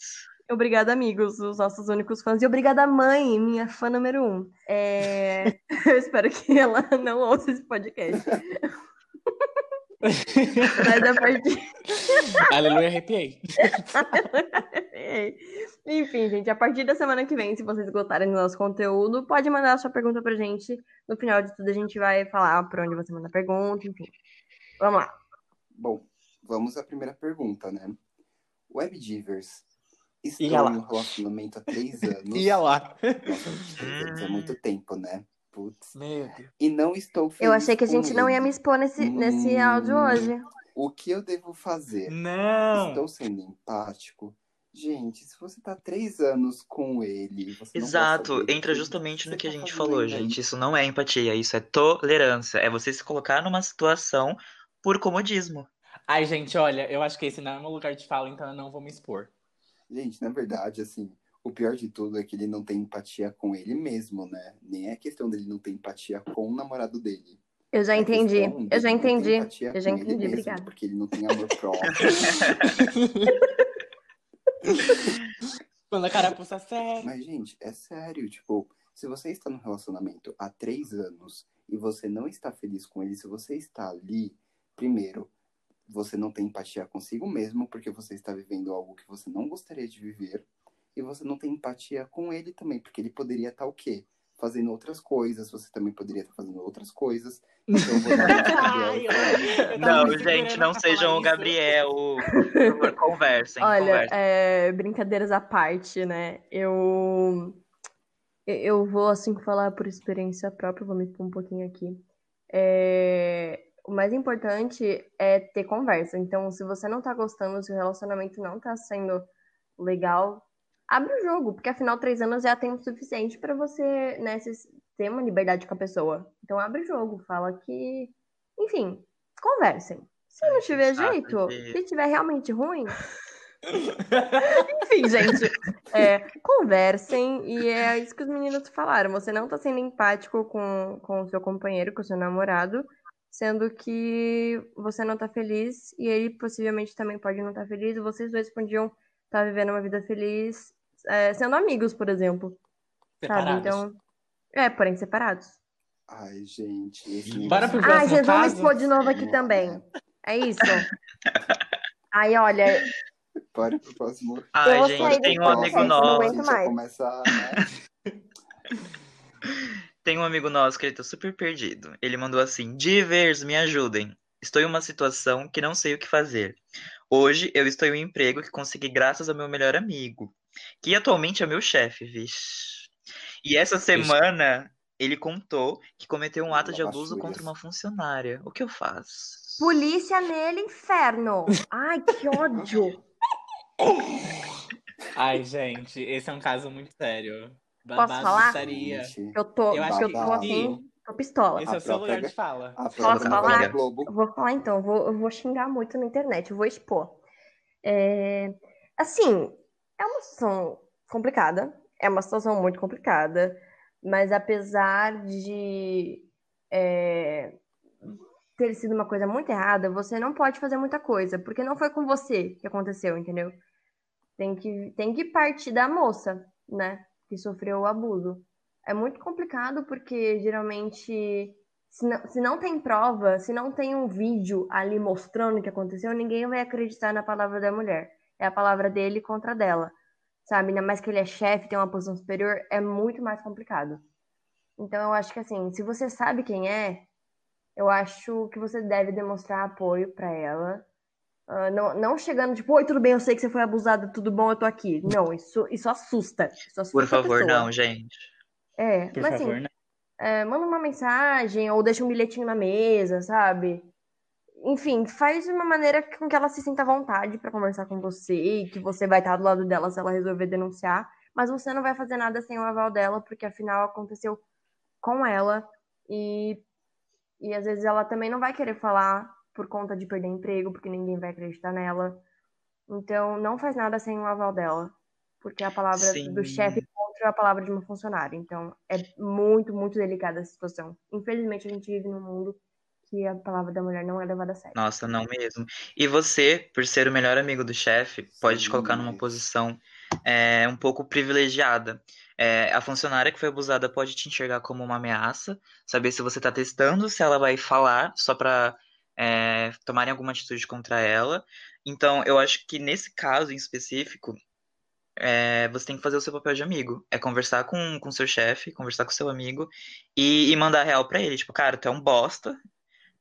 Obrigada, amigos, os nossos únicos fãs. E obrigada, mãe, minha fã número um. É... Eu espero que ela não ouça esse podcast. Mas a partir. Aleluia, arrepiei. Enfim, gente, a partir da semana que vem, se vocês gostarem do nosso conteúdo, pode mandar a sua pergunta pra gente. No final de tudo, a gente vai falar por onde você manda a pergunta, enfim. Vamos lá. Bom, vamos à primeira pergunta, né? Webdivers, estou em um relacionamento há três anos. Ia lá. Nossa, três anos é muito tempo, né? Putz. Meu Deus. E não estou feliz Eu achei que a gente não ia me expor nesse, nesse Hum. áudio hoje. O que eu devo fazer? Não. Estou sendo empático? Gente, se você tá três anos com ele, Exato, entra justamente você no que a tá gente falou, aí? gente. Isso não é empatia, isso é tolerância. É você se colocar numa situação por comodismo. Ai, gente, olha, eu acho que esse não é meu lugar de fala, então eu não vou me expor. Gente, na verdade, assim, o pior de tudo é que ele não tem empatia com ele mesmo, né? Nem é questão dele não ter empatia com o namorado dele. Eu já É entendi. Eu já entendi. Eu já entendi, mesmo, obrigada. Porque ele não tem amor próprio. Quando a carapuça séria. Mas, gente, é sério, tipo, se você está num relacionamento há três anos e você não está feliz com ele, se você está ali, primeiro, você não tem empatia consigo mesmo, porque você está vivendo algo que você não gostaria de viver, e você não tem empatia com ele também, porque ele poderia estar o quê? Fazendo outras coisas, você também poderia estar fazendo outras coisas. Então, eu vou dar Não, gente, não sejam o. Gabriel. Por favor, conversem, Olha, conversem. é, brincadeiras à parte, né? Eu eu vou assim falar por experiência própria, vou me pôr um pouquinho aqui. É, o mais importante é ter conversa. Então, se você não tá gostando, se o relacionamento não tá sendo legal, abre o jogo, porque afinal três anos já é tempo suficiente pra você, né, ter uma liberdade com a pessoa. Então abre o jogo, fala que, enfim, conversem. Se não tiver jeito, se tiver realmente ruim, enfim, gente, é, conversem e é isso que os meninos falaram. Você não tá sendo empático com, com o seu companheiro, com o seu namorado, sendo que você não tá feliz e ele possivelmente também pode não estar feliz. E vocês dois podiam estar vivendo uma vida feliz, é, sendo amigos, por exemplo. Sabe? Separados. Então, é, porém separados. Ai, gente, esse Bora pro negócio- Ai, próximo vocês vão me caso? expor de novo aqui Vamos também. É isso? Aí, olha, Bora pro próximo. Ai, sair gente, tem um amigo não nosso. aguento A gente já mais. começa, né? Tem um amigo nosso que ele tá super perdido. Ele mandou assim: Divers, me ajudem. Estou em uma situação que não sei o que fazer. Hoje eu estou em um emprego que consegui graças ao meu melhor amigo, que atualmente é meu chefe, vixe. E essa semana ele contou que cometeu um ato de abuso contra uma funcionária. O que eu faço? polícia nele, inferno. Ai, que ódio. Ai, gente, esse é um caso muito sério. Posso Babado falar? estaria. Eu tô, Eu acho eu que tô babado. assim, tô pistola. Esse é A o seu lugar de fala. Posso falar? Eu vou falar então, eu vou, eu vou xingar muito na internet, eu vou expor. É, assim, é uma situação complicada, é uma situação muito complicada, mas apesar de é, ter sido uma coisa muito errada, você não pode fazer muita coisa, porque não foi com você que aconteceu, entendeu? Tem que, tem que partir da moça, né, que sofreu o abuso. É muito complicado porque geralmente se não, se não tem prova, se não tem um vídeo ali mostrando o que aconteceu, ninguém vai acreditar na palavra da mulher. É a palavra dele contra dela. Sabe? Ainda mais que ele é chefe, tem uma posição superior, é muito mais complicado. Então eu acho que assim, se você sabe quem é, eu acho que você deve demonstrar apoio pra ela. Ah, não, não chegando tipo, oi, tudo bem, eu sei que você foi abusada, tudo bom, eu tô aqui. Não, isso, isso assusta. Isso assusta Por favor, não, gente. É, Por mas assim, favor, não. é, manda uma mensagem ou deixa um bilhetinho na mesa, sabe? Enfim, faz de uma maneira com que ela se sinta à vontade pra conversar com você e que você vai estar do lado dela se ela resolver denunciar, mas você não vai fazer nada sem o aval dela, porque afinal aconteceu com ela e, e às vezes ela também não vai querer falar por conta de perder emprego, porque ninguém vai acreditar nela. Então, não faz nada sem o aval dela, porque a palavra Sim. do chefe contra a palavra de uma funcionária. Então, é muito, muito delicada essa situação. Infelizmente, a gente vive num mundo que a palavra da mulher não é levada a sério. Nossa, não mesmo. E você, por ser o melhor amigo do chefe, pode te colocar numa posição é um pouco privilegiada. É, a funcionária que foi abusada pode te enxergar como uma ameaça, saber se você está testando, se ela vai falar só para é, tomarem alguma atitude contra ela. Então, eu acho que nesse caso em específico, é, você tem que fazer o seu papel de amigo. É conversar com o seu chefe, conversar com seu amigo e, e mandar real para ele. Tipo, cara, tu é um bosta.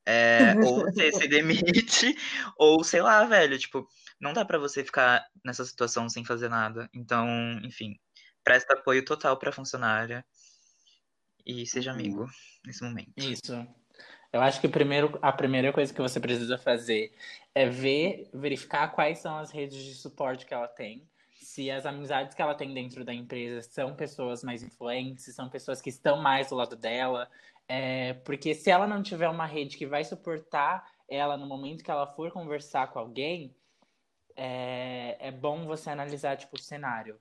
É, ou você se demite, ou sei lá, velho. Tipo, não dá para você ficar nessa situação sem fazer nada. Então, enfim, presta apoio total pra funcionária e seja Uhum. amigo nesse momento. Isso. Eu acho que primeiro, a primeira coisa que você precisa fazer é ver, verificar quais são as redes de suporte que ela tem, se as amizades que ela tem dentro da empresa são pessoas mais influentes, são pessoas que estão mais do lado dela. É, porque se ela não tiver uma rede que vai suportar ela no momento que ela for conversar com alguém, é, é bom você analisar tipo, o cenário,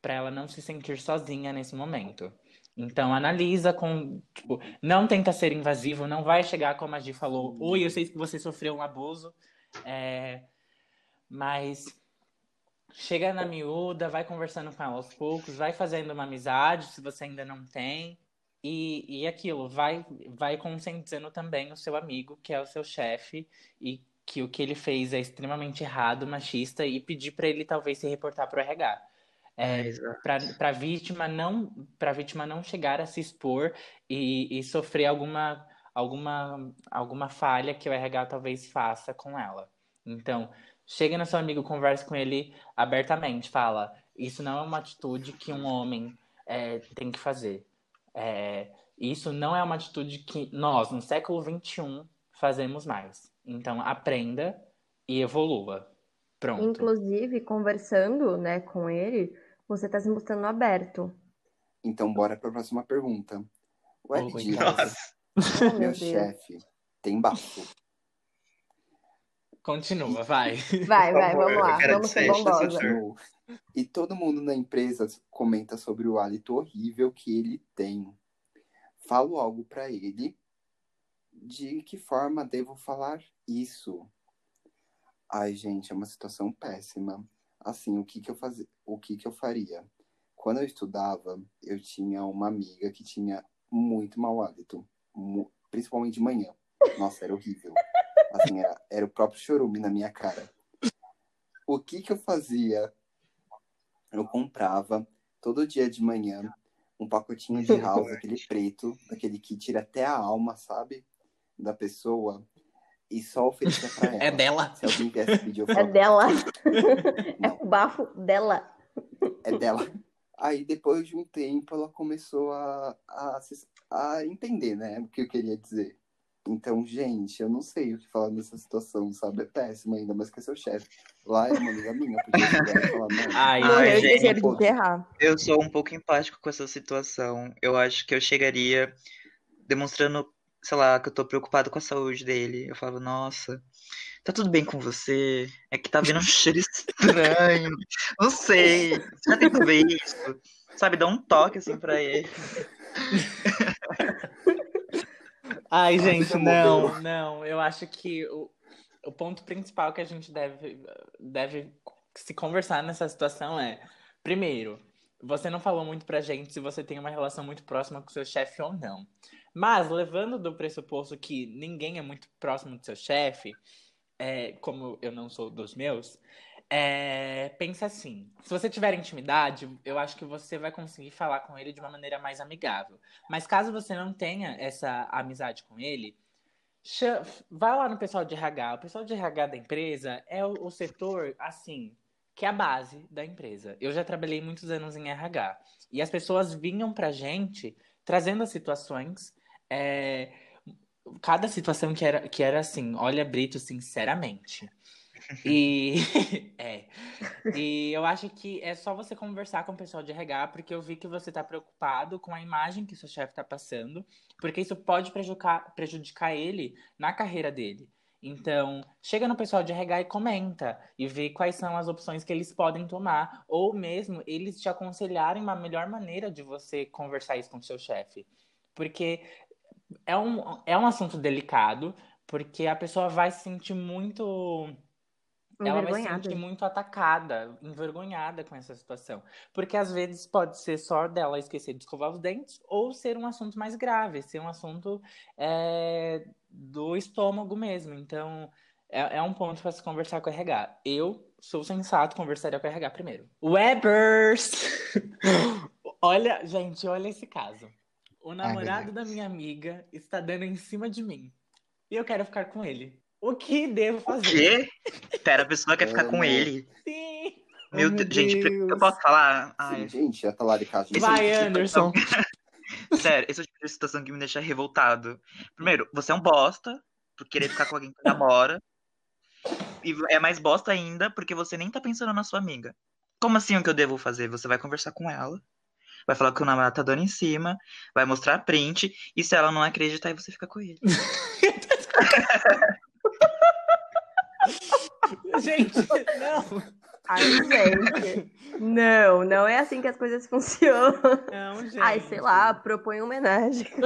para ela não se sentir sozinha nesse momento. Então analisa com, tipo, não tenta ser invasivo, não vai chegar como a Gi falou, oi, eu sei que você sofreu um abuso, é, mas chega na miúda, vai conversando com ela aos poucos, vai fazendo uma amizade se você ainda não tem. E, e aquilo, vai, vai conscientizando também o seu amigo, que é o seu chefe, e que o que ele fez é extremamente errado, machista, e pedir para ele talvez se reportar pro RH. É, exato. para a vítima não para vítima não chegar a se expor e, e sofrer alguma alguma alguma falha que o RH talvez faça com ela. Então, chega no seu amigo, converse com ele abertamente, fala: isso não é uma atitude que um homem é, tem que fazer. É, isso não é uma atitude que nós, no século XXI, fazemos mais. Então, aprenda e evolua. Pronto. Inclusive, conversando né, com ele, você está se mostrando aberto. Então, bora para a próxima pergunta. Oi, Divas, Oh, meu chefe tem bafo. Continua, vai. Vai, vai, vamos eu lá. quero Vamos ser bondosa. E todo mundo na empresa comenta sobre o hálito horrível que ele tem. Falo algo para ele. De que forma devo falar isso? Ai, gente, é uma situação péssima. Assim, o que que eu fazia, o que que eu faria? Quando eu estudava, eu tinha uma amiga que tinha muito mau hálito, principalmente de manhã. Nossa, era horrível. Assim, era, era o próprio chorume na minha cara. O que que eu fazia? Eu comprava todo dia de manhã um pacotinho de house, aquele preto, daquele que tira até a alma, sabe? Da pessoa. E só oferecia pra ela. É dela. Se alguém viesse pedir, eu É dela. É não, o bafo dela. é dela. Aí depois de um tempo ela começou a, a, a entender, né? O que eu queria dizer. Então, gente, eu não sei o que falar nessa situação, sabe? É péssimo ainda, mas que é seu chefe. Lá é uma amiga minha, porque falar, não. Ai, gente. de enterrar. Eu sou um pouco empático com essa situação. Eu acho que eu chegaria demonstrando, sei lá, que eu tô preocupado com a saúde dele. Eu falava, nossa, tá tudo bem com você? É que tá vindo um cheiro estranho. Não sei. Você já tentou ver isso? Sabe, dá um toque assim pra ele. Ai, gente, não, não. Eu acho que o, o ponto principal que a gente deve, deve se conversar nessa situação é, primeiro, você não falou muito pra gente se você tem uma relação muito próxima com seu chefe ou não. Mas, levando do pressuposto que ninguém é muito próximo do seu chefe, é, como eu não sou dos meus, é, pensa assim: se você tiver intimidade, eu acho que você vai conseguir falar com ele de uma maneira mais amigável. Mas caso você não tenha essa amizade com ele, vai lá no pessoal de RH. O pessoal de RH da empresa é o, o setor, assim, que é a base da empresa. Eu já trabalhei muitos anos em RH. E as pessoas vinham pra gente trazendo as situações. é, cada situação que era, que era assim, olha, Brito, sinceramente. E é. E eu acho que é só você conversar com o pessoal de RH, porque eu vi que você tá preocupado com a imagem que seu chefe tá passando, porque isso pode prejudicar, prejudicar ele na carreira dele. Então, chega no pessoal de RH e comenta e vê quais são as opções que eles podem tomar, ou mesmo eles te aconselharem uma melhor maneira de você conversar isso com o seu chefe. Porque é um, é um assunto delicado, porque a pessoa vai se sentir muito ela vai se sentir muito atacada, envergonhada com essa situação. Porque às vezes pode ser só dela esquecer de escovar os dentes, ou ser um assunto mais grave, ser um assunto é, do estômago mesmo. Então, é, é um ponto para se conversar com o RH. Eu sou sensato, conversaria com o RH primeiro. Webers! olha, gente, olha esse caso. O namorado meu da minha amiga está dando em cima de mim. E eu quero ficar com ele. O que devo O fazer? quê? Pera, a pessoa quer ficar com Amo. ele. Sim! Meu Oh, meu Deus, gente, eu posso falar? Sim, Ai, gente, a talaricagem. Esse Vai, é o de Anderson. Sério, esse é o tipo de situação que me deixa revoltado. Primeiro, você é um bosta por querer ficar com alguém que namora. E é mais bosta ainda porque você nem tá pensando na sua amiga. Como assim o que eu devo fazer? Você vai conversar com ela, vai falar que o namorado tá dando em cima, vai mostrar print, e se ela não acreditar, aí você fica com ele. Gente, não. Ai, gente. Não, não é assim que as coisas funcionam. Não, gente. Ai, sei lá, propõe uma homenagem.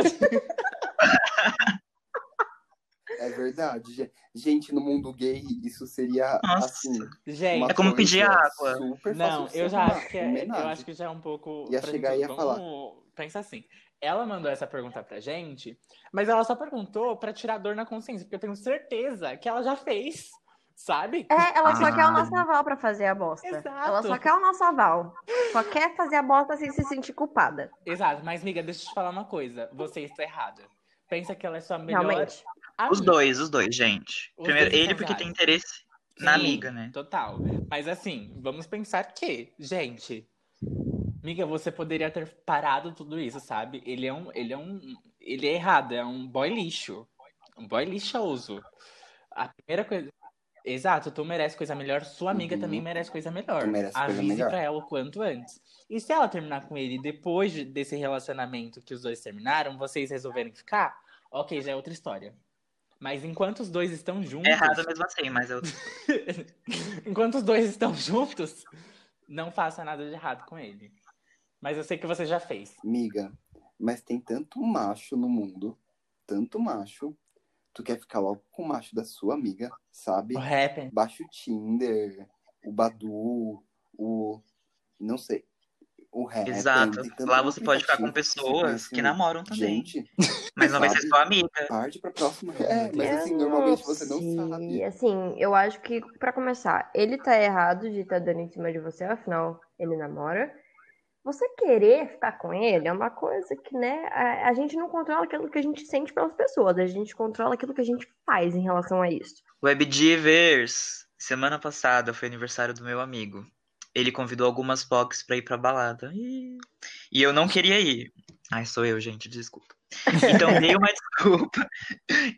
É verdade. ge- Gente, no mundo gay, isso seria Nossa. assim. Gente, É como pedir água. Super não, eu já acho que é, eu acho que já é um pouco. Ia chegar gente- e ia falar. vamos Pensa assim. Ela mandou essa pergunta pra gente, mas ela só perguntou pra tirar dor na consciência, porque eu tenho certeza que ela já fez, sabe? É, ela só Ah. quer o nosso aval pra fazer a bosta. Exato. Ela só quer o nosso aval. Só quer fazer a bosta sem se sentir culpada. Exato, mas amiga, deixa eu te falar uma coisa. Você está errada. Pensa que ela é sua melhor Realmente. amiga. Os dois, os dois, gente. Os Primeiro, dois ele porque tem interesse na Sim, amiga, né? Total. Mas assim, vamos pensar que, gente, amiga, você poderia ter parado tudo isso, sabe? Ele é um, ele é um, ele é errado, é um boy lixo, um boy lixoso. A primeira coisa, exato, tu merece coisa melhor, sua amiga Uhum. também merece coisa melhor. Tu merece coisa Avise melhor. pra ela o quanto antes. E se ela terminar com ele depois de- desse relacionamento que os dois terminaram, vocês resolverem ficar, ok, já é outra história. Mas enquanto os dois estão juntos. É errado mesmo assim, mas eu. Enquanto os dois estão juntos, não faça nada de errado com ele. Mas eu sei que você já fez. Miga, mas tem tanto macho no mundo, tanto macho. Tu quer ficar logo com o macho da sua amiga, sabe? O rapper. Baixa o Tinder, o Badu, o. Não sei. O rap. Exato. Lá você pode ficar com que pessoas conhece que namoram também. Gente, Mas não vai ser sua amiga. parte pra próxima. É, mas Eu assim, normalmente você não sabe. Assim, eu acho que, pra começar, ele tá errado de estar dando em cima de você, afinal, ele namora. Você querer ficar com ele é uma coisa que, né, a, a gente não controla aquilo que a gente sente pelas pessoas, a gente controla aquilo que a gente faz em relação a isso. Webdivers. Semana passada foi aniversário do meu amigo. Ele convidou algumas POCs pra ir pra balada. Ih. E eu não queria ir. Ai, sou eu, gente, desculpa. Então dei uma desculpa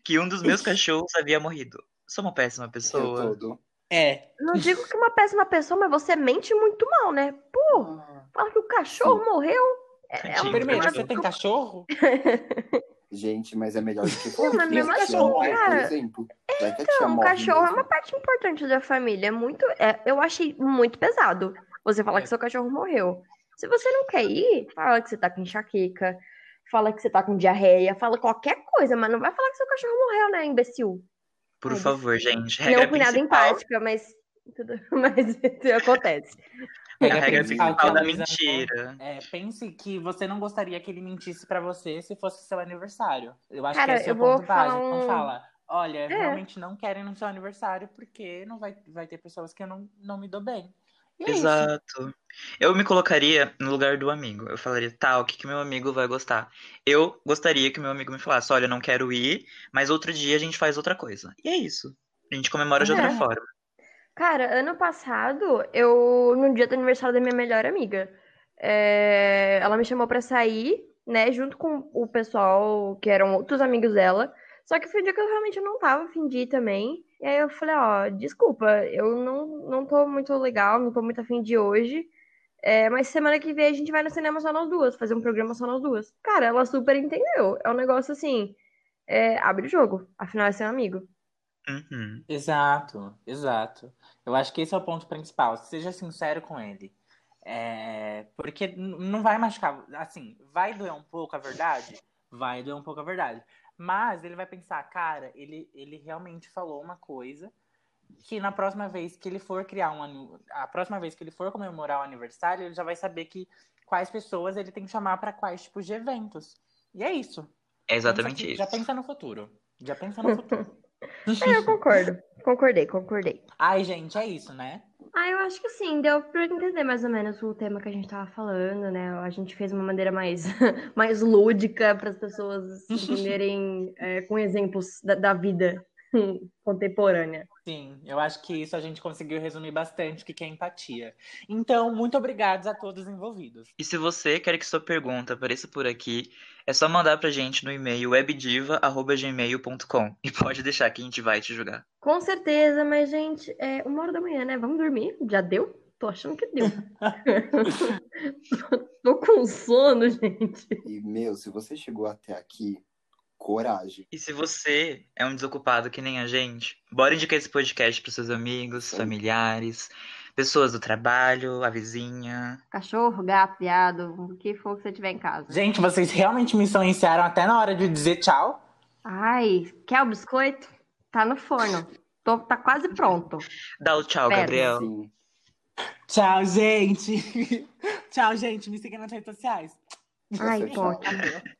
que um dos meus cachorros havia morrido. Sou uma péssima Eu pessoa. todo. É. Não digo que uma péssima pessoa, mas você mente muito mal, né? Pô, Ah, fala que o cachorro morreu. É, é Primeiro, você tem cachorro? Gente, mas é melhor do que Não, mas mesmo tia assim, morre, cara, por exemplo. A tia Então, o cachorro é mesmo. uma parte importante da família. É muito, é, eu achei muito pesado você falar É. que seu cachorro morreu. Se você não quer ir, fala que você tá com enxaqueca, fala que você tá com diarreia, fala qualquer coisa, mas não vai falar que seu cachorro morreu, né, imbecil? Por favor, gente. Regra não fui nada principal, empática, mas tudo, mas isso acontece. a Regra principal principal da mentira. É, pense que você não gostaria que ele mentisse pra você se fosse seu aniversário. Eu acho Cara, que esse é eu o vou ponto básico. Então fala, olha, É. realmente não quero ir no seu aniversário porque não vai, vai ter pessoas que eu não, não me dou bem. E é isso. Exato. Eu me colocaria no lugar do amigo. Eu falaria, tá, o que que meu amigo vai gostar? Eu gostaria que meu amigo me falasse, olha, não quero ir, mas outro dia a gente faz outra coisa. E é isso. A gente comemora de outra É. forma. Cara, ano passado, eu, no dia do aniversário da minha melhor amiga, é, ela me chamou pra sair, né, junto com o pessoal que eram outros amigos dela. Só que foi um dia que eu realmente não tava a fim de ir também. E aí eu falei, ó, desculpa, eu não, não tô muito legal, não tô muito a fim de hoje. É, mas semana que vem a gente vai no cinema só nós duas, fazer um programa só nós duas. Cara, ela super entendeu. É um negócio assim, é, abre o jogo, afinal é seu amigo. Uhum. Exato, exato. Eu acho que esse é o ponto principal. Seja sincero com ele. É, porque não vai machucar. Assim, vai doer um pouco a verdade? Vai doer um pouco a verdade. Mas ele vai pensar, cara, ele, ele realmente falou uma coisa que na próxima vez que ele for criar um anu- a próxima vez que ele for comemorar o aniversário, ele já vai saber que quais pessoas ele tem que chamar para quais tipos de eventos. E é isso. É Pensa exatamente que- isso. Já pensa no futuro. Já pensa no futuro. É, eu concordo. Concordei, concordei. Ai, gente, é isso, né? Ah, eu acho que sim, deu pra entender mais ou menos o tema que a gente tava falando, né? A gente fez uma maneira mais, mais lúdica para as pessoas entenderem é, com exemplos da, da vida contemporânea. Sim, eu acho que isso a gente conseguiu resumir bastante o que é empatia. Então, muito obrigados a todos os envolvidos. E se você quer que sua pergunta apareça por aqui, é só mandar pra gente no e-mail webdiva.gmail.com e pode deixar que a gente vai te julgar. Com certeza, mas, gente, é uma hora da manhã, né? Vamos dormir? Já deu? Tô achando que deu. Tô com sono, gente. E, meu, se você chegou até aqui, coragem. E se você é um desocupado que nem a gente, bora indicar esse podcast pros seus amigos, Sim. familiares, pessoas do trabalho, a vizinha. Cachorro, gato, viado, o que for que você tiver em casa. Gente, vocês realmente me influenciaram até na hora de dizer tchau. Ai, quer o biscoito? Tá no forno. Tô, tá quase pronto. Dá o tchau, Pera, Gabriel. Sim. Tchau, gente. tchau, gente. Me siga nas redes sociais. Ai, ótimo.